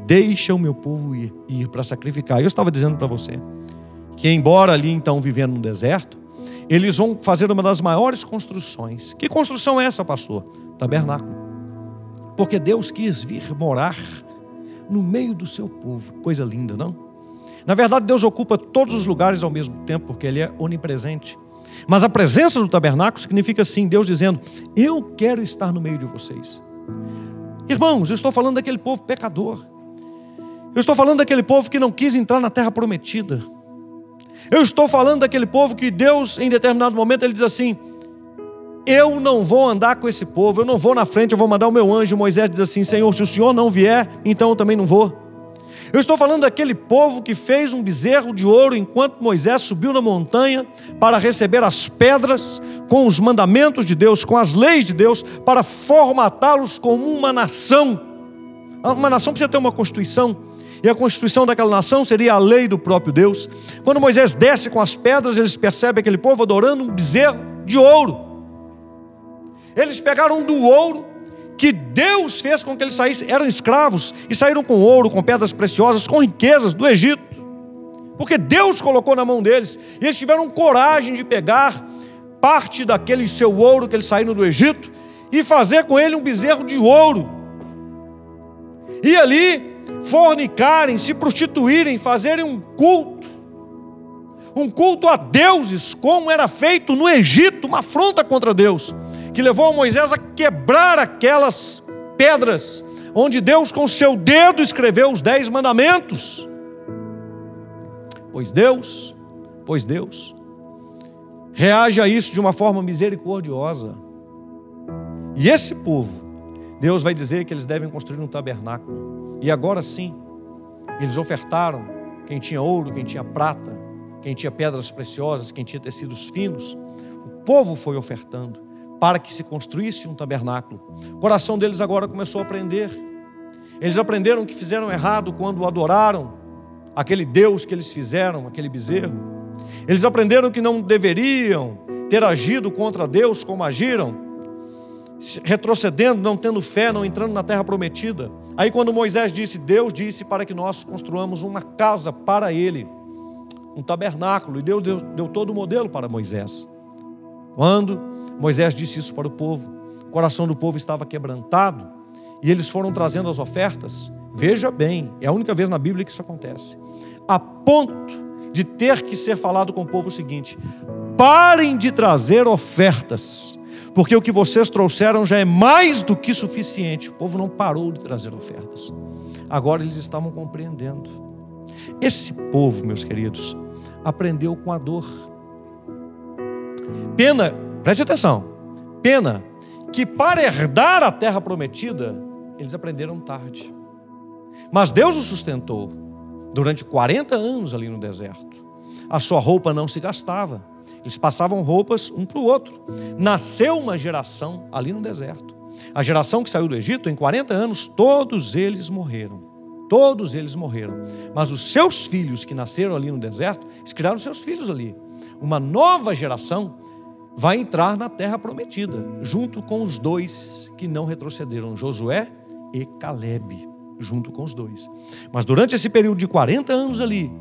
Deixa o meu povo ir, ir para sacrificar. Eu estava dizendo para você que, embora ali então vivendo no deserto, eles vão fazer uma das maiores construções. Que construção é essa, pastor? Tabernáculo. Porque Deus quis vir morar no meio do seu povo. Coisa linda, não? Na verdade, Deus ocupa todos os lugares ao mesmo tempo, porque Ele é onipresente. Mas a presença do tabernáculo significa assim: Deus dizendo, Eu quero estar no meio de vocês. Irmãos, eu estou falando daquele povo pecador. Eu estou falando daquele povo que não quis entrar na terra prometida. Eu estou falando daquele povo que Deus, em determinado momento, ele diz assim: Eu não vou andar com esse povo, eu não vou na frente, eu vou mandar o meu anjo. Moisés diz assim: Senhor, se o Senhor não vier, então eu também não vou. Eu estou falando daquele povo que fez um bezerro de ouro enquanto Moisés subiu na montanha para receber as pedras com os mandamentos de Deus, com as leis de Deus, para formatá-los como uma nação. Uma nação precisa ter uma constituição, e a constituição daquela nação seria a lei do próprio Deus. Quando Moisés desce com as pedras, eles percebem aquele povo adorando um bezerro de ouro. Eles pegaram do ouro que Deus fez com que eles saíssem, eram escravos e saíram com ouro, com pedras preciosas, com riquezas do Egito. Porque Deus colocou na mão deles, e eles tiveram coragem de pegar parte daquele seu ouro que eles saíram do Egito e fazer com ele um bezerro de ouro. E ali fornicarem, se prostituírem, fazerem um culto, um culto a deuses, como era feito no Egito, uma afronta contra Deus que levou Moisés a quebrar aquelas pedras, onde Deus com seu dedo escreveu os dez mandamentos. Pois Deus, pois Deus, reage a isso de uma forma misericordiosa. E esse povo, Deus vai dizer que eles devem construir um tabernáculo. E agora sim, eles ofertaram quem tinha ouro, quem tinha prata, quem tinha pedras preciosas, quem tinha tecidos finos. O povo foi ofertando para que se construísse um tabernáculo. O coração deles agora começou a aprender. Eles aprenderam que fizeram errado quando adoraram aquele Deus que eles fizeram, aquele bezerro. Eles aprenderam que não deveriam ter agido contra Deus como agiram, retrocedendo, não tendo fé, não entrando na terra prometida. Aí, quando Moisés disse, Deus disse para que nós construamos uma casa para ele, um tabernáculo, e Deus deu, deu todo o modelo para Moisés. Quando Moisés disse isso para o povo. O coração do povo estava quebrantado e eles foram trazendo as ofertas. Veja bem, é a única vez na Bíblia que isso acontece. A ponto de ter que ser falado com o povo o seguinte: parem de trazer ofertas, porque o que vocês trouxeram já é mais do que suficiente. O povo não parou de trazer ofertas. Agora eles estavam compreendendo. Esse povo, meus queridos, aprendeu com a dor. Pena Preste atenção. Pena que para herdar a terra prometida, eles aprenderam tarde. Mas Deus os sustentou durante 40 anos ali no deserto. A sua roupa não se gastava. Eles passavam roupas um para o outro. Nasceu uma geração ali no deserto. A geração que saiu do Egito, em 40 anos, todos eles morreram. Todos eles morreram. Mas os seus filhos que nasceram ali no deserto, eles criaram seus filhos ali. Uma nova geração vai entrar na terra prometida, junto com os dois que não retrocederam, Josué e Caleb, junto com os dois. Mas durante esse período de 40 anos ali,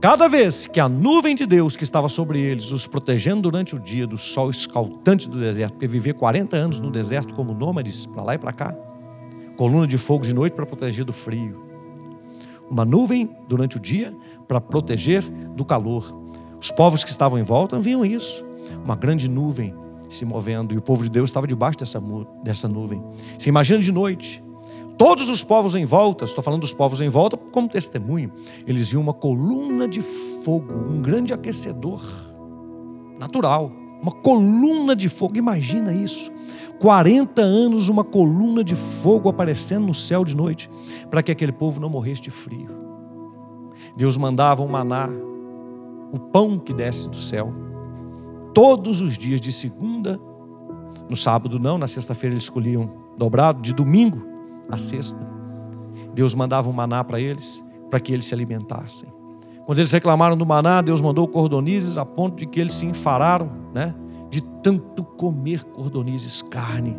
cada vez que a nuvem de Deus que estava sobre eles, os protegendo durante o dia do sol escaldante do deserto, porque viver 40 anos no deserto como nômades, para lá e para cá, coluna de fogo de noite para proteger do frio, uma nuvem durante o dia para proteger do calor. Os povos que estavam em volta viam isso uma grande nuvem se movendo e o povo de Deus estava debaixo dessa, dessa nuvem. Se imagina de noite, todos os povos em volta, estou falando dos povos em volta como testemunho, eles viam uma coluna de fogo, um grande aquecedor natural, uma coluna de fogo, imagina isso. 40 anos uma coluna de fogo aparecendo no céu de noite, para que aquele povo não morresse de frio. Deus mandava um maná, o pão que desce do céu todos os dias, de segunda, no sábado não, na sexta-feira eles escolhiam dobrado, de domingo a sexta. Deus mandava um maná para eles, para que eles se alimentassem. Quando eles reclamaram do maná, Deus mandou cordonizes a ponto de que eles se enfararam, né? De tanto comer cordonizes, carne.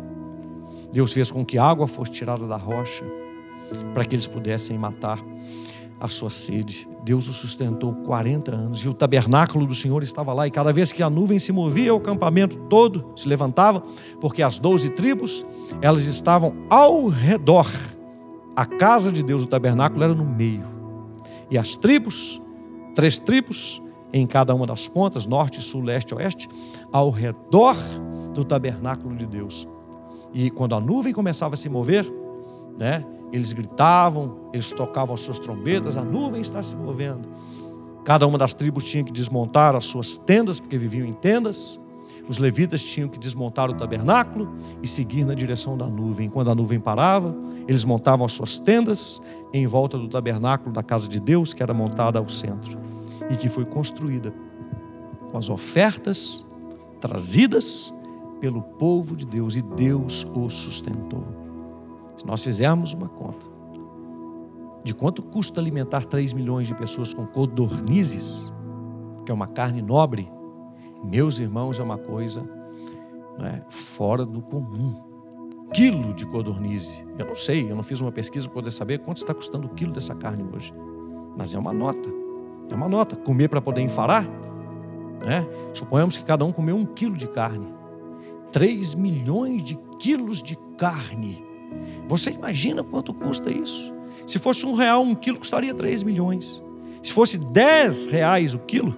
Deus fez com que água fosse tirada da rocha, para que eles pudessem matar a sua sede. Deus o sustentou 40 anos e o tabernáculo do Senhor estava lá. E cada vez que a nuvem se movia, o acampamento todo se levantava, porque as doze tribos elas estavam ao redor. A casa de Deus, o tabernáculo, era no meio. E as tribos, três tribos, em cada uma das pontas, norte, sul, leste, oeste, ao redor do tabernáculo de Deus. E quando a nuvem começava a se mover, né, eles gritavam, eles tocavam as suas trombetas, a nuvem está se movendo. Cada uma das tribos tinha que desmontar as suas tendas, porque viviam em tendas. Os levitas tinham que desmontar o tabernáculo e seguir na direção da nuvem. Quando a nuvem parava, eles montavam as suas tendas em volta do tabernáculo da casa de Deus, que era montada ao centro e que foi construída com as ofertas trazidas pelo povo de Deus e Deus os sustentou. Se nós fizermos uma conta de quanto custa alimentar 3 milhões de pessoas com codornizes, que é uma carne nobre, meus irmãos, é uma coisa é, fora do comum. quilo de codornize. Eu não sei, eu não fiz uma pesquisa para poder saber quanto está custando o quilo dessa carne hoje. Mas é uma nota. É uma nota. Comer para poder enfarar. Né? Suponhamos que cada um comeu um quilo de carne. 3 milhões de quilos de carne. Você imagina quanto custa isso? Se fosse um real, um quilo custaria 3 milhões. Se fosse 10 reais o quilo,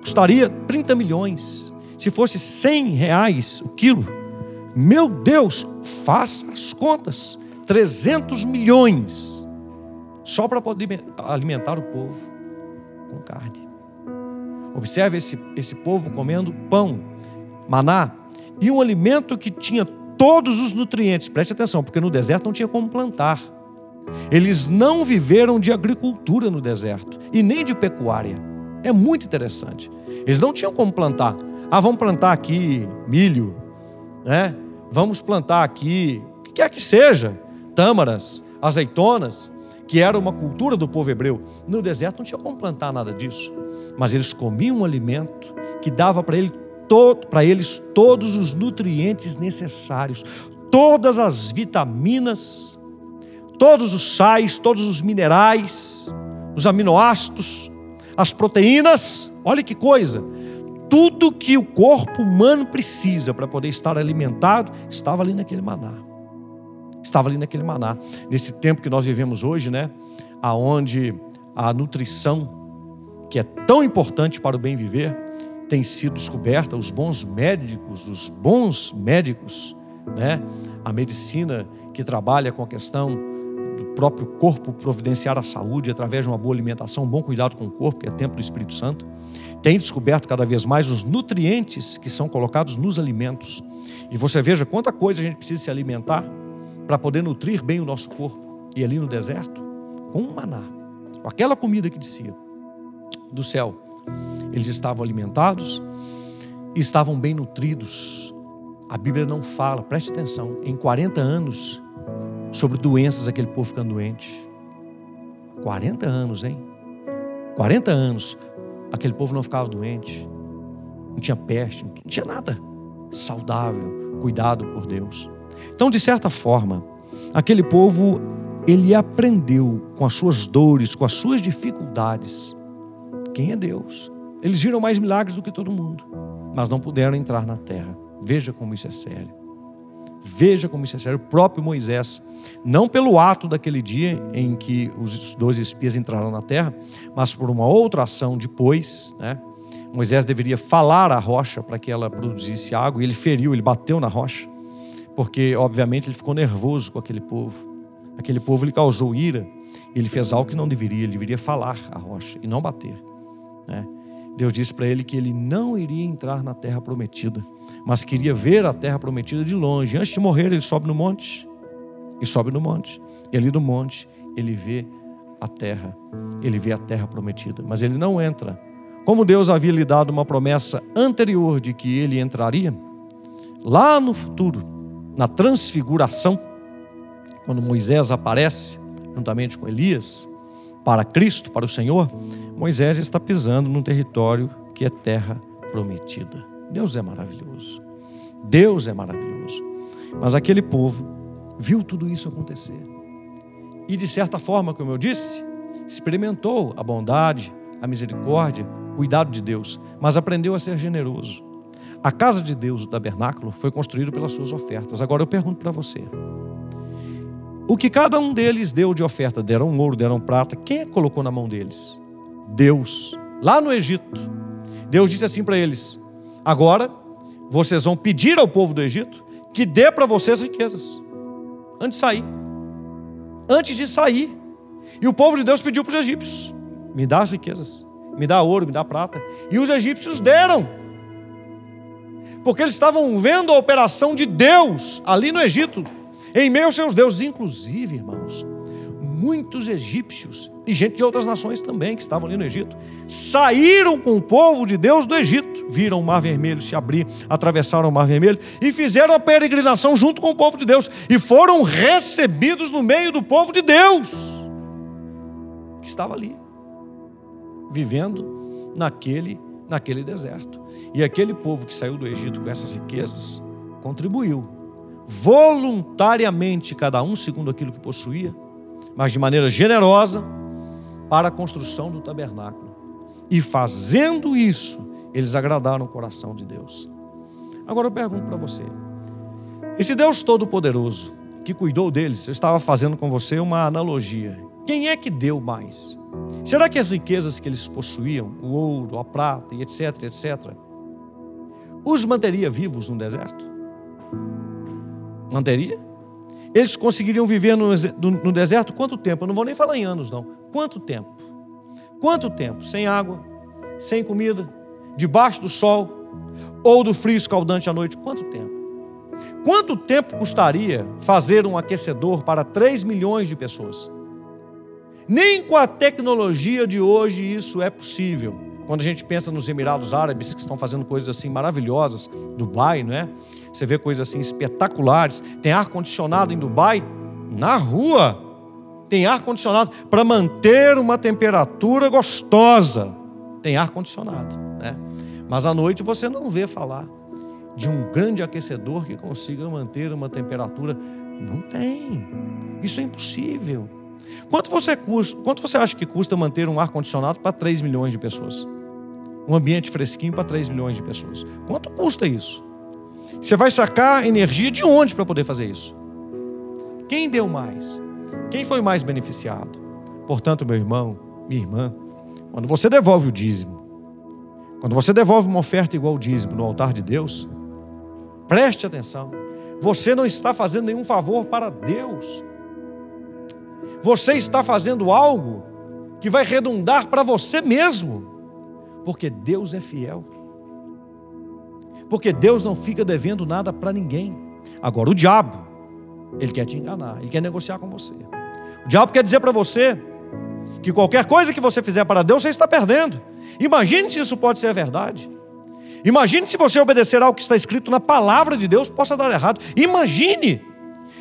custaria 30 milhões. Se fosse 100 reais o quilo, meu Deus, faça as contas. 300 milhões. Só para poder alimentar o povo com carne. Observe esse, esse povo comendo pão, maná, e um alimento que tinha todos os nutrientes. Preste atenção, porque no deserto não tinha como plantar. Eles não viveram de agricultura no deserto e nem de pecuária. É muito interessante. Eles não tinham como plantar. Ah, vamos plantar aqui milho, né? Vamos plantar aqui, o que quer que seja, tâmaras, azeitonas, que era uma cultura do povo hebreu. No deserto não tinha como plantar nada disso. Mas eles comiam um alimento que dava para ele para eles todos os nutrientes necessários, todas as vitaminas, todos os sais, todos os minerais, os aminoácidos, as proteínas. Olha que coisa! Tudo que o corpo humano precisa para poder estar alimentado estava ali naquele maná. Estava ali naquele maná. Nesse tempo que nós vivemos hoje, né? Aonde a nutrição, que é tão importante para o bem viver, tem sido descoberta, os bons médicos, os bons médicos, né? A medicina que trabalha com a questão do próprio corpo providenciar a saúde através de uma boa alimentação, um bom cuidado com o corpo, que é tempo do Espírito Santo, tem descoberto cada vez mais os nutrientes que são colocados nos alimentos. E você veja quanta coisa a gente precisa se alimentar para poder nutrir bem o nosso corpo. E ali no deserto, com um maná, com aquela comida que descia do céu, eles estavam alimentados e estavam bem nutridos. A Bíblia não fala, preste atenção, em 40 anos sobre doenças, aquele povo ficando doente. 40 anos, hein? 40 anos, aquele povo não ficava doente, não tinha peste, não tinha nada. Saudável, cuidado por Deus. Então, de certa forma, aquele povo, ele aprendeu com as suas dores, com as suas dificuldades, quem é Deus. Eles viram mais milagres do que todo mundo, mas não puderam entrar na terra. Veja como isso é sério. Veja como isso é sério. O próprio Moisés, não pelo ato daquele dia em que os dois espias entraram na terra, mas por uma outra ação depois, né? Moisés deveria falar à rocha para que ela produzisse água, e ele feriu, ele bateu na rocha, porque obviamente ele ficou nervoso com aquele povo. Aquele povo lhe causou ira, ele fez algo que não deveria, ele deveria falar à rocha e não bater. Né? Deus disse para ele que ele não iria entrar na terra prometida, mas queria ver a terra prometida de longe. Antes de morrer, ele sobe no monte. E sobe no monte. E ali no monte, ele vê a terra. Ele vê a terra prometida. Mas ele não entra. Como Deus havia lhe dado uma promessa anterior de que ele entraria, lá no futuro, na transfiguração, quando Moisés aparece juntamente com Elias, para Cristo, para o Senhor, Moisés está pisando num território que é terra prometida. Deus é maravilhoso. Deus é maravilhoso. Mas aquele povo viu tudo isso acontecer. E de certa forma, como eu disse, experimentou a bondade, a misericórdia, o cuidado de Deus, mas aprendeu a ser generoso. A casa de Deus, o tabernáculo, foi construído pelas suas ofertas. Agora eu pergunto para você: o que cada um deles deu de oferta, deram ouro, deram prata, quem é colocou na mão deles? Deus, lá no Egito. Deus disse assim para eles: agora vocês vão pedir ao povo do Egito que dê para vocês riquezas, antes de sair. Antes de sair. E o povo de Deus pediu para os egípcios: me dá as riquezas, me dá ouro, me dá prata. E os egípcios deram, porque eles estavam vendo a operação de Deus ali no Egito, em meio aos seus deuses, inclusive, irmãos muitos egípcios e gente de outras nações também que estavam ali no Egito, saíram com o povo de Deus do Egito, viram o Mar Vermelho se abrir, atravessaram o Mar Vermelho e fizeram a peregrinação junto com o povo de Deus e foram recebidos no meio do povo de Deus que estava ali, vivendo naquele naquele deserto. E aquele povo que saiu do Egito com essas riquezas contribuiu voluntariamente, cada um segundo aquilo que possuía, mas de maneira generosa, para a construção do tabernáculo. E fazendo isso, eles agradaram o coração de Deus. Agora eu pergunto para você: esse Deus Todo-Poderoso que cuidou deles, eu estava fazendo com você uma analogia. Quem é que deu mais? Será que as riquezas que eles possuíam, o ouro, a prata e etc, etc, os manteria vivos no deserto? Manteria? Eles conseguiriam viver no, no, deserto quanto tempo? Eu não vou nem falar em anos, não. Quanto tempo? Quanto tempo? Sem água, sem comida, debaixo do sol ou do frio escaldante à noite? Quanto tempo? Quanto tempo custaria fazer um aquecedor para 3 milhões de pessoas? Nem com a tecnologia de hoje isso é possível. Quando a gente pensa nos Emirados Árabes, que estão fazendo coisas assim maravilhosas, Dubai, não é? Você vê coisas assim espetaculares. Tem ar-condicionado em Dubai, na rua. Tem ar-condicionado para manter uma temperatura gostosa. Tem ar-condicionado, né? Mas à noite você não vê falar de um grande aquecedor que consiga manter uma temperatura. Não tem. Isso é impossível. Quanto você, custa, quanto você acha que custa manter um ar-condicionado para 3 milhões de pessoas? Um ambiente fresquinho para 3 milhões de pessoas. Quanto custa isso? Você vai sacar energia de onde para poder fazer isso? Quem deu mais? Quem foi mais beneficiado? Portanto, meu irmão, minha irmã, quando você devolve o dízimo, quando você devolve uma oferta igual ao dízimo no altar de Deus, preste atenção. Você não está fazendo nenhum favor para Deus. Você está fazendo algo que vai redundar para você mesmo, porque Deus é fiel. Porque Deus não fica devendo nada para ninguém. Agora, o diabo, ele quer te enganar, ele quer negociar com você. O diabo quer dizer para você que qualquer coisa que você fizer para Deus, você está perdendo. Imagine se isso pode ser verdade. Imagine se você obedecer ao que está escrito na palavra de Deus, possa dar errado. Imagine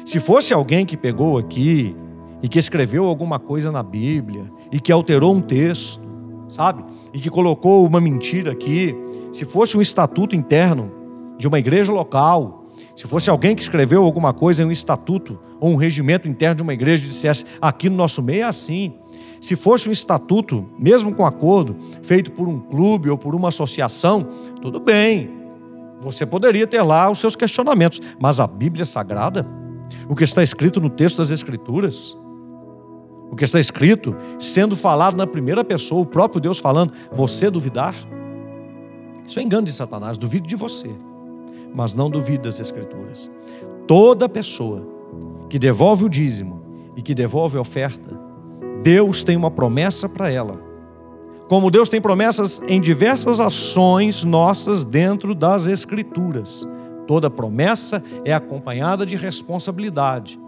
se fosse alguém que pegou aqui e que escreveu alguma coisa na Bíblia e que alterou um texto, sabe? E que colocou uma mentira aqui, se fosse um estatuto interno de uma igreja local, se fosse alguém que escreveu alguma coisa em um estatuto ou um regimento interno de uma igreja e dissesse aqui no nosso meio é assim. Se fosse um estatuto, mesmo com acordo, feito por um clube ou por uma associação, tudo bem. Você poderia ter lá os seus questionamentos, mas a Bíblia Sagrada, o que está escrito no texto das Escrituras, o que está escrito, sendo falado na primeira pessoa, o próprio Deus falando, você duvidar? Isso é engano de Satanás, duvido de você, mas não duvido das Escrituras. Toda pessoa que devolve o dízimo e que devolve a oferta, Deus tem uma promessa para ela. Como Deus tem promessas em diversas ações nossas dentro das Escrituras. Toda promessa é acompanhada de responsabilidade.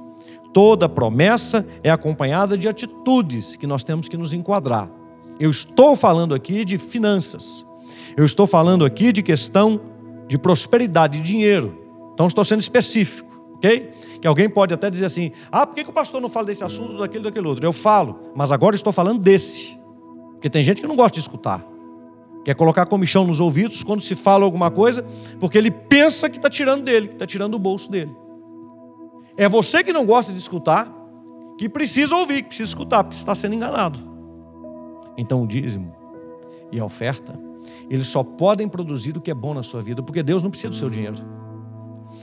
Toda promessa é acompanhada de atitudes que nós temos que nos enquadrar. Eu estou falando aqui de finanças. Eu estou falando aqui de questão de prosperidade, de dinheiro. Então estou sendo específico, ok? Que alguém pode até dizer assim: ah, por que, o pastor não fala desse assunto, daquele, daquele outro? Eu falo, mas agora estou falando desse. Porque tem gente que não gosta de escutar. Quer colocar comichão nos ouvidos quando se fala alguma coisa, porque ele pensa que está tirando dele, que está tirando do bolso dele. É você que não gosta de escutar, que precisa ouvir, que precisa escutar, porque está sendo enganado. Então o dízimo e a oferta, eles só podem produzir o que é bom na sua vida, porque Deus não precisa do seu dinheiro.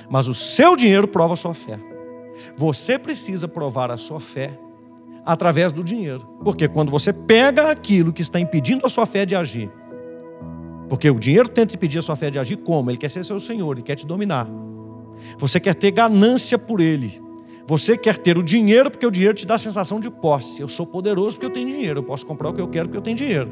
Mas o seu dinheiro prova a sua fé. Você precisa provar a sua fé através do dinheiro. Porque quando você pega aquilo que está impedindo a sua fé de agir, porque o dinheiro tenta impedir a sua fé de agir como? Ele quer ser seu senhor, ele quer te dominar. Você quer ter ganância por ele. Você quer ter o dinheiro porque o dinheiro te dá a sensação de posse. Eu sou poderoso porque eu tenho dinheiro. Eu posso comprar o que eu quero porque eu tenho dinheiro.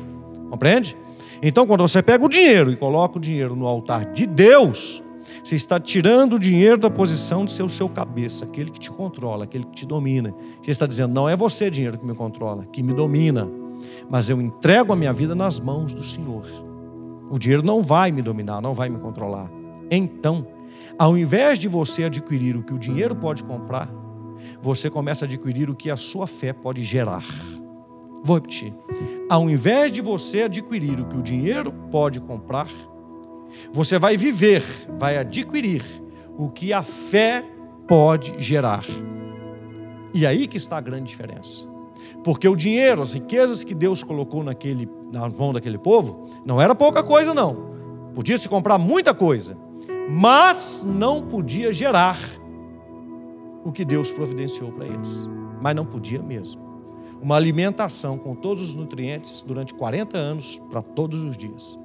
Compreende? Então, quando você pega o dinheiro e coloca o dinheiro no altar de Deus, você está tirando o dinheiro da posição de ser o seu cabeça, aquele que te controla, aquele que te domina. Você está dizendo: não é você, dinheiro, que me controla, que me domina, mas eu entrego a minha vida nas mãos do Senhor. O dinheiro não vai me dominar, não vai me controlar. Então, ao invés de você adquirir o que o dinheiro pode comprar, você começa a adquirir o que a sua fé pode gerar. Vou repetir. Ao invés de você adquirir o que o dinheiro pode comprar, você vai viver, vai adquirir o que a fé pode gerar. E aí que está a grande diferença. Porque o dinheiro, as riquezas que Deus colocou naquele, na mão daquele povo, não era pouca coisa, não. Podia se comprar muita coisa, mas não podia gerar o que Deus providenciou para eles. Mas não podia mesmo. Uma alimentação com todos os nutrientes durante 40 anos para todos os dias.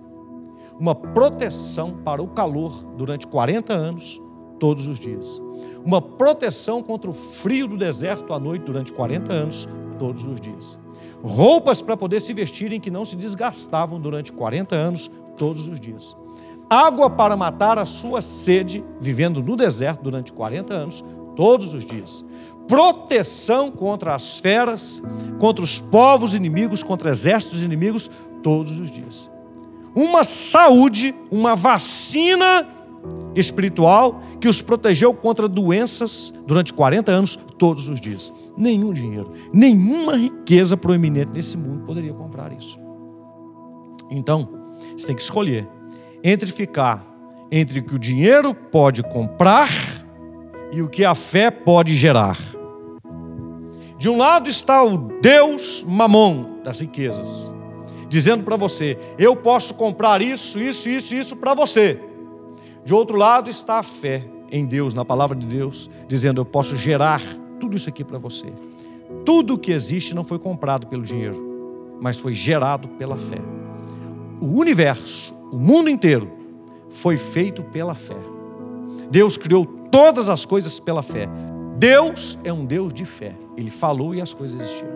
Uma proteção para o calor durante 40 anos, todos os dias. Uma proteção contra o frio do deserto à noite durante 40 anos, todos os dias. Roupas para poder se vestirem que não se desgastavam durante 40 anos, todos os dias. Água para matar a sua sede, vivendo no deserto durante 40 anos, todos os dias. Proteção contra as feras, contra os povos inimigos, contra exércitos inimigos, todos os dias. Uma saúde, uma vacina espiritual que os protegeu contra doenças durante 40 anos, todos os dias. Nenhum dinheiro, nenhuma riqueza proeminente nesse mundo poderia comprar isso. Então, você tem que escolher entre ficar entre o que o dinheiro pode comprar e o que a fé pode gerar. De um lado está o Deus mamon das riquezas, dizendo para você: eu posso comprar isso, isso, isso, isso para você. De outro lado está a fé em Deus, na palavra de Deus, dizendo: eu posso gerar tudo isso aqui para você. Tudo o que existe não foi comprado pelo dinheiro, mas foi gerado pela fé. O universo, o mundo inteiro, foi feito pela fé. Deus criou todas as coisas pela fé. Deus é um Deus de fé. Ele falou e as coisas existiram.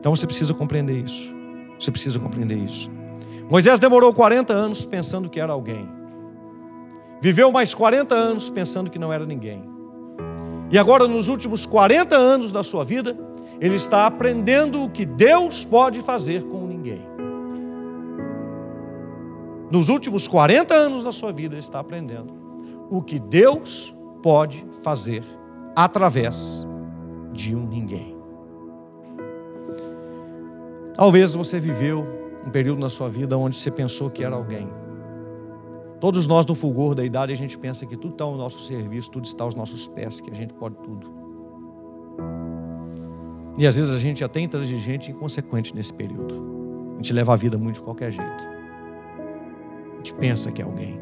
Então você precisa compreender isso. Você precisa compreender isso. Moisés demorou 40 anos pensando que era alguém. Viveu mais 40 anos pensando que não era ninguém. E agora, nos últimos 40 anos da sua vida, ele está aprendendo o que Deus pode fazer com ninguém. Nos últimos 40 anos da sua vida, está aprendendo o que Deus pode fazer através de um ninguém. Talvez você viveu um período na sua vida onde você pensou que era alguém. Todos nós, no fulgor da idade, a gente pensa que tudo está ao nosso serviço, tudo está aos nossos pés, que a gente pode tudo. E às vezes a gente é até intransigente e inconsequente nesse período. A gente leva a vida muito de qualquer jeito. Gente pensa que é alguém.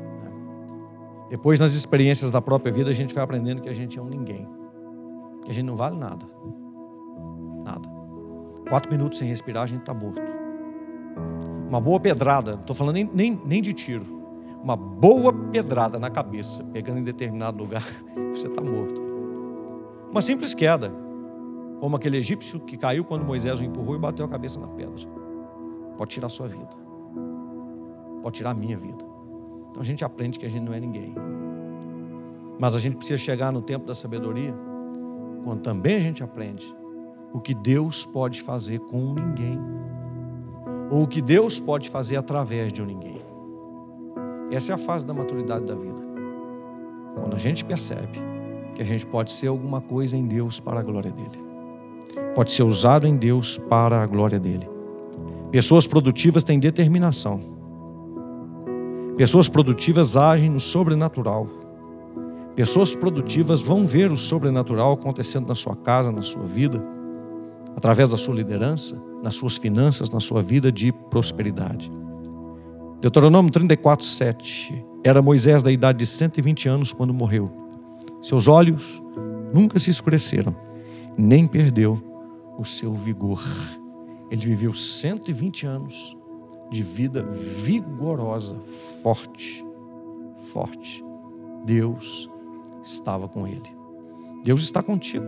Depois, nas experiências da própria vida, a gente vai aprendendo que a gente é um ninguém. Que a gente não vale nada. Nada. Quatro minutos sem respirar, a gente está morto. Uma boa pedrada, não estou falando nem, nem, nem de tiro. Uma boa pedrada na cabeça, pegando em determinado lugar, você está morto. Uma simples queda, como aquele egípcio que caiu quando Moisés o empurrou e bateu a cabeça na pedra. Pode tirar a sua vida. Pode tirar a minha vida. Então a gente aprende que a gente não é ninguém. Mas a gente precisa chegar no tempo da sabedoria, quando também a gente aprende o que Deus pode fazer com ninguém, ou o que Deus pode fazer através de um ninguém. Essa é a fase da maturidade da vida. Quando a gente percebe que a gente pode ser alguma coisa em Deus para a glória dele, pode ser usado em Deus para a glória dele. Pessoas produtivas têm determinação Pessoas produtivas agem no sobrenatural. Pessoas produtivas vão ver o sobrenatural acontecendo na sua casa, na sua vida, através da sua liderança, nas suas finanças, na sua vida de prosperidade. Deuteronômio 34, 7. Era Moisés da idade de 120 anos quando morreu. Seus olhos nunca se escureceram, nem perdeu o seu vigor. Ele viveu 120 anos de vida vigorosa, forte, forte. Deus estava com ele. Deus está contigo.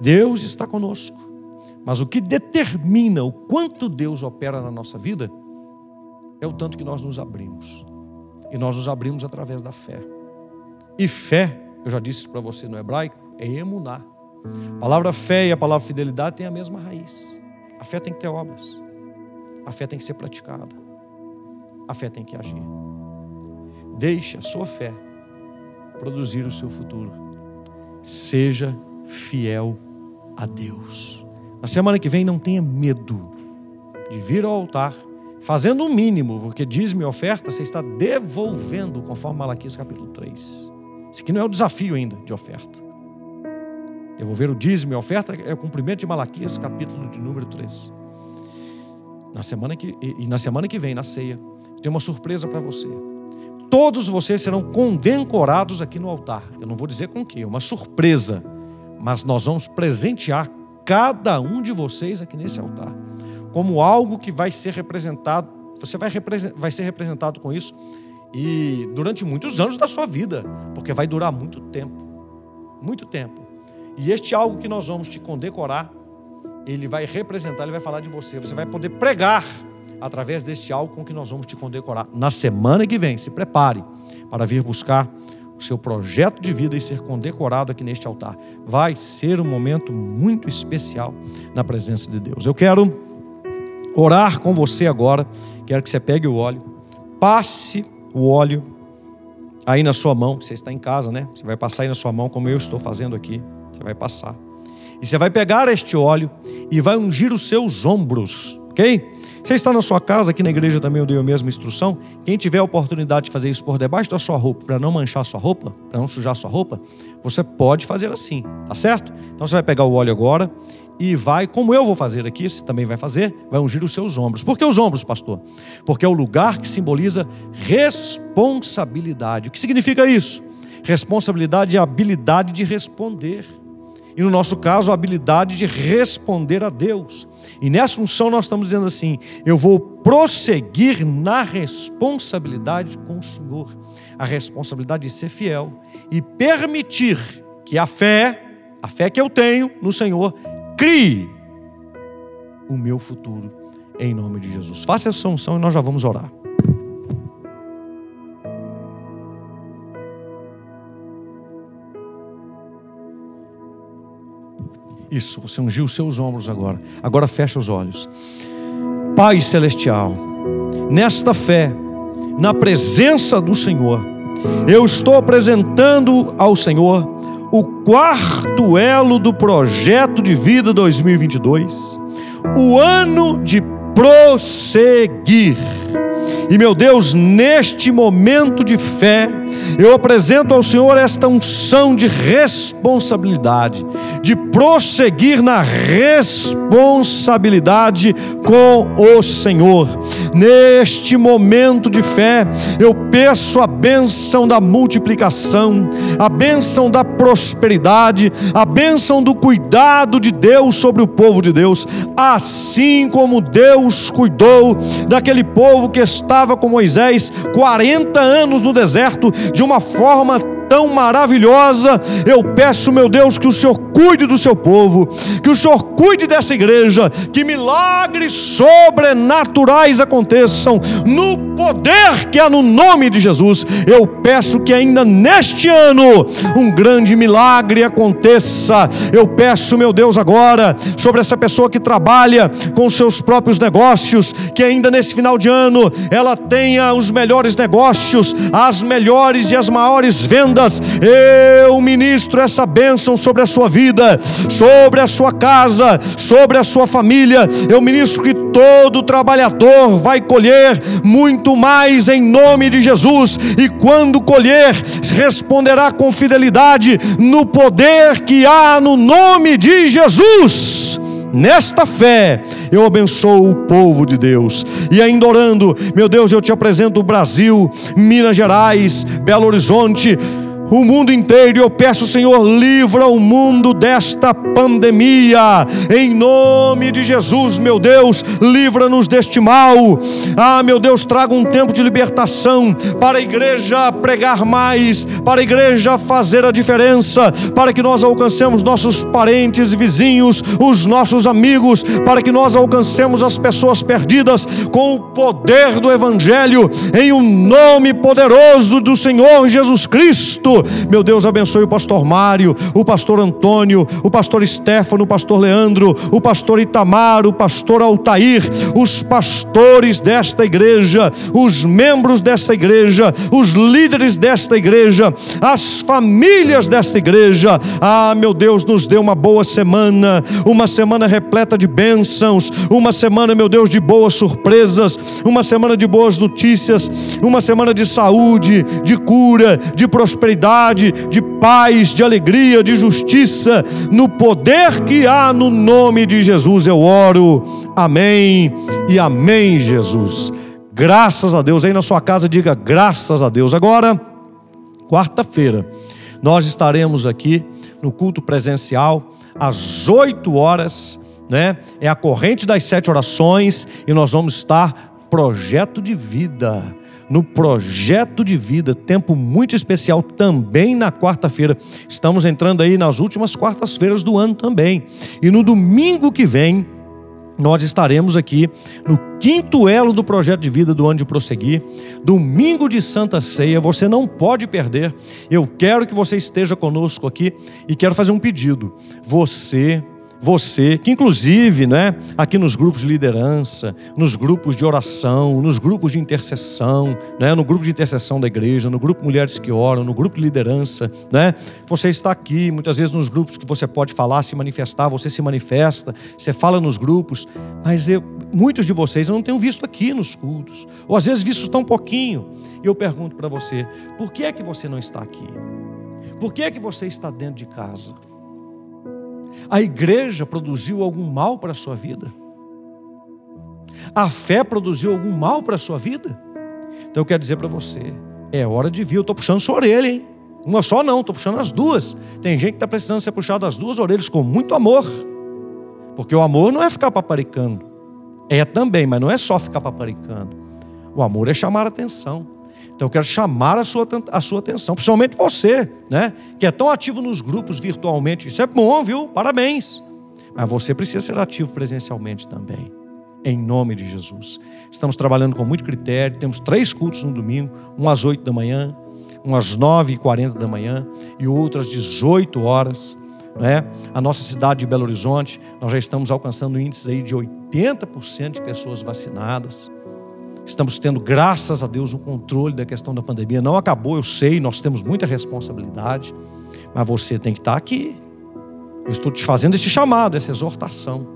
Deus está conosco. Mas o que determina o quanto Deus opera na nossa vida é o tanto que nós nos abrimos. E nós nos abrimos através da fé. E fé, eu já disse para você no hebraico, é emunar. A palavra fé e a palavra fidelidade têm a mesma raiz. A fé tem que ter obras. A fé tem que ser praticada. A fé tem que agir. Deixe a sua fé produzir o seu futuro. Seja fiel a Deus. Na semana que vem, não tenha medo de vir ao altar, fazendo o mínimo, porque diz-me oferta, você está devolvendo, conforme Malaquias capítulo 3. Esse aqui não é o desafio ainda de oferta. Devolver o dízimo e oferta é o cumprimento de Malaquias, capítulo de número 3. Na semana que, e, e na semana que vem, na ceia, tem uma surpresa para você. Todos vocês serão condecorados aqui no altar. Eu não vou dizer com o que, uma surpresa. Mas nós vamos presentear cada um de vocês aqui nesse altar. Como algo que vai ser representado. Você vai, vai ser representado com isso e durante muitos anos da sua vida, porque vai durar muito tempo. Muito tempo. E este algo que nós vamos te condecorar, ele vai representar, ele vai falar de você. Você vai poder pregar através deste algo com que nós vamos te condecorar. Na semana que vem, se prepare para vir buscar o seu projeto de vida e ser condecorado aqui neste altar. Vai ser um momento muito especial na presença de Deus. Eu quero orar com você agora. Quero que você pegue o óleo, passe o óleo aí na sua mão. Você está em casa, né? Você vai passar aí na sua mão, como eu estou fazendo aqui. Você vai passar. E você vai pegar este óleo e vai ungir os seus ombros, ok? Você está na sua casa, aqui na igreja também eu dei a mesma instrução. Quem tiver a oportunidade de fazer isso por debaixo da sua roupa, para não manchar sua roupa, para não sujar sua roupa, você pode fazer assim, tá certo? Então você vai pegar o óleo agora e vai, como eu vou fazer aqui, você também vai fazer, vai ungir os seus ombros. Por que os ombros, pastor? Porque é o lugar que simboliza responsabilidade. O que significa isso? Responsabilidade é a habilidade de responder. E no nosso caso, a habilidade de responder a Deus. E nessa função nós estamos dizendo assim: eu vou prosseguir na responsabilidade com o Senhor. A responsabilidade de ser fiel e permitir que a fé, a fé que eu tenho no Senhor, crie o meu futuro em nome de Jesus. Faça essa unção e nós já vamos orar. Isso, você ungiu os seus ombros agora. Agora fecha os olhos. Pai celestial, nesta fé, na presença do Senhor, eu estou apresentando ao Senhor o quarto elo do projeto de vida 2022, o ano de prosseguir. E meu Deus, neste momento de fé, eu apresento ao Senhor esta unção de responsabilidade, de prosseguir na responsabilidade com o Senhor. Neste momento de fé, eu peço a bênção da multiplicação, a bênção da prosperidade, a bênção do cuidado de Deus sobre o povo de Deus, assim como Deus cuidou daquele povo que estava com Moisés 40 anos no deserto de uma forma tão maravilhosa. Eu peço, meu Deus, que o Senhor cuide do seu povo, que o Senhor cuide dessa igreja, que milagres sobrenaturais aconteçam no poder que há no nome de Jesus. Eu peço que ainda neste ano um grande milagre aconteça. Eu peço, meu Deus, agora sobre essa pessoa que trabalha com seus próprios negócios, que ainda nesse final de ano ela tenha os melhores negócios, as melhores e as maiores vendas vidas. Eu ministro essa bênção sobre a sua vida, sobre a sua casa, sobre a sua família. Eu ministro que todo trabalhador vai colher muito mais em nome de Jesus, e quando colher, responderá com fidelidade no poder que há no nome de Jesus. Nesta fé, eu abençoo o povo de Deus. E ainda orando, meu Deus, eu te apresento o Brasil, Minas Gerais, Belo Horizonte, o mundo inteiro. Eu peço, Senhor, livra o mundo desta pandemia. Em nome de Jesus, meu Deus, livra-nos deste mal. Ah, meu Deus, traga um tempo de libertação para a igreja pregar mais, para a igreja fazer a diferença, para que nós alcancemos nossos parentes, vizinhos, os nossos amigos, para que nós alcancemos as pessoas perdidas com o poder do Evangelho, em um nome poderoso do Senhor Jesus Cristo. Meu Deus, abençoe o pastor Mário, o pastor Antônio, o pastor Stefano, o pastor Leandro, o pastor Itamar, o pastor Altair, os pastores desta igreja, os membros desta igreja, os líderes desta igreja, as famílias desta igreja. Ah, meu Deus, nos dê uma boa semana, uma semana repleta de bênçãos, uma semana, meu Deus, de boas surpresas, uma semana de boas notícias. uma semana de saúde, de cura, de prosperidade, de paz, de alegria, de justiça, no poder que há no nome de Jesus eu oro. Amém e amém, Jesus. Graças a Deus. Aí na sua casa diga graças a Deus. Agora, quarta-feira, nós estaremos aqui no culto presencial às 8 horas, né? É a corrente das sete orações e nós vamos estar projeto de vida. No projeto de vida, tempo muito especial também na quarta-feira. Estamos entrando aí nas últimas quartas-feiras do ano também. E no domingo que vem, nós estaremos aqui no quinto elo do projeto de vida do ano de prosseguir, domingo de Santa Ceia. Você não pode perder. Eu quero que você esteja conosco aqui e quero fazer um pedido. Você você, que inclusive, né, aqui nos grupos de liderança, nos grupos de oração, nos grupos de intercessão, né, no grupo de intercessão da igreja, no grupo Mulheres que Oram, no grupo de liderança, né, você está aqui, muitas vezes nos grupos que você pode falar, se manifestar, você se manifesta, você fala nos grupos, mas eu, muitos de vocês eu não tenho visto aqui nos cultos, ou às vezes visto tão pouquinho, e eu pergunto para você, por que é que você não está aqui? Por que é que você está dentro de casa? A igreja produziu algum mal para a sua vida? A fé produziu algum mal para a sua vida? Então eu quero dizer para você, é hora de vir. Eu estou puxando sua orelha, hein? Uma só não, estou puxando as duas. Tem gente que está precisando ser puxado as duas orelhas com muito amor. Porque o amor não é ficar paparicando. É também, mas não é só ficar paparicando. O amor é chamar a atenção. Então eu quero chamar a sua, a sua atenção, principalmente você, né? Que é tão ativo nos grupos virtualmente. Isso é bom, viu? Parabéns. Mas você precisa ser ativo presencialmente também. Em nome de Jesus. Estamos trabalhando com muito critério. Temos três cultos no domingo: um às 8 da manhã, um às 9 e 40 da manhã e outro às 18 horas. Né? A nossa cidade de Belo Horizonte, nós já estamos alcançando índices aí de 80% de pessoas vacinadas. Estamos tendo, graças a Deus, um controle da questão da pandemia. Não acabou, eu sei, nós temos muita responsabilidade, mas você tem que estar aqui. Eu estou te fazendo esse chamado, essa exortação,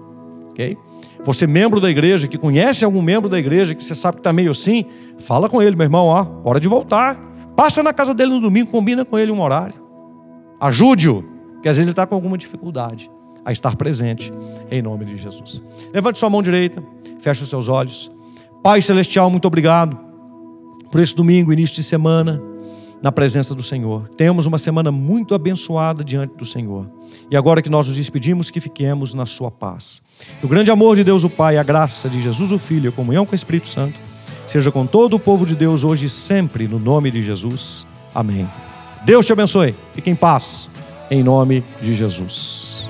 ok? Você, membro da igreja, que conhece algum membro da igreja, que você sabe que está meio assim, fala com ele, meu irmão, ó, hora de voltar. Passa na casa dele no domingo, combina com ele um horário. Ajude-o, que às vezes ele está com alguma dificuldade a estar presente, em nome de Jesus. Levante sua mão direita, feche os seus olhos. Pai Celestial, muito obrigado por esse domingo, início de semana, na presença do Senhor. Temos uma semana muito abençoada diante do Senhor. E agora que nós nos despedimos, que fiquemos na Sua paz. o grande amor de Deus, o Pai, a graça de Jesus, o Filho, a comunhão com o Espírito Santo, seja com todo o povo de Deus hoje e sempre, no nome de Jesus. Amém. Deus te abençoe. Fique em paz, em nome de Jesus.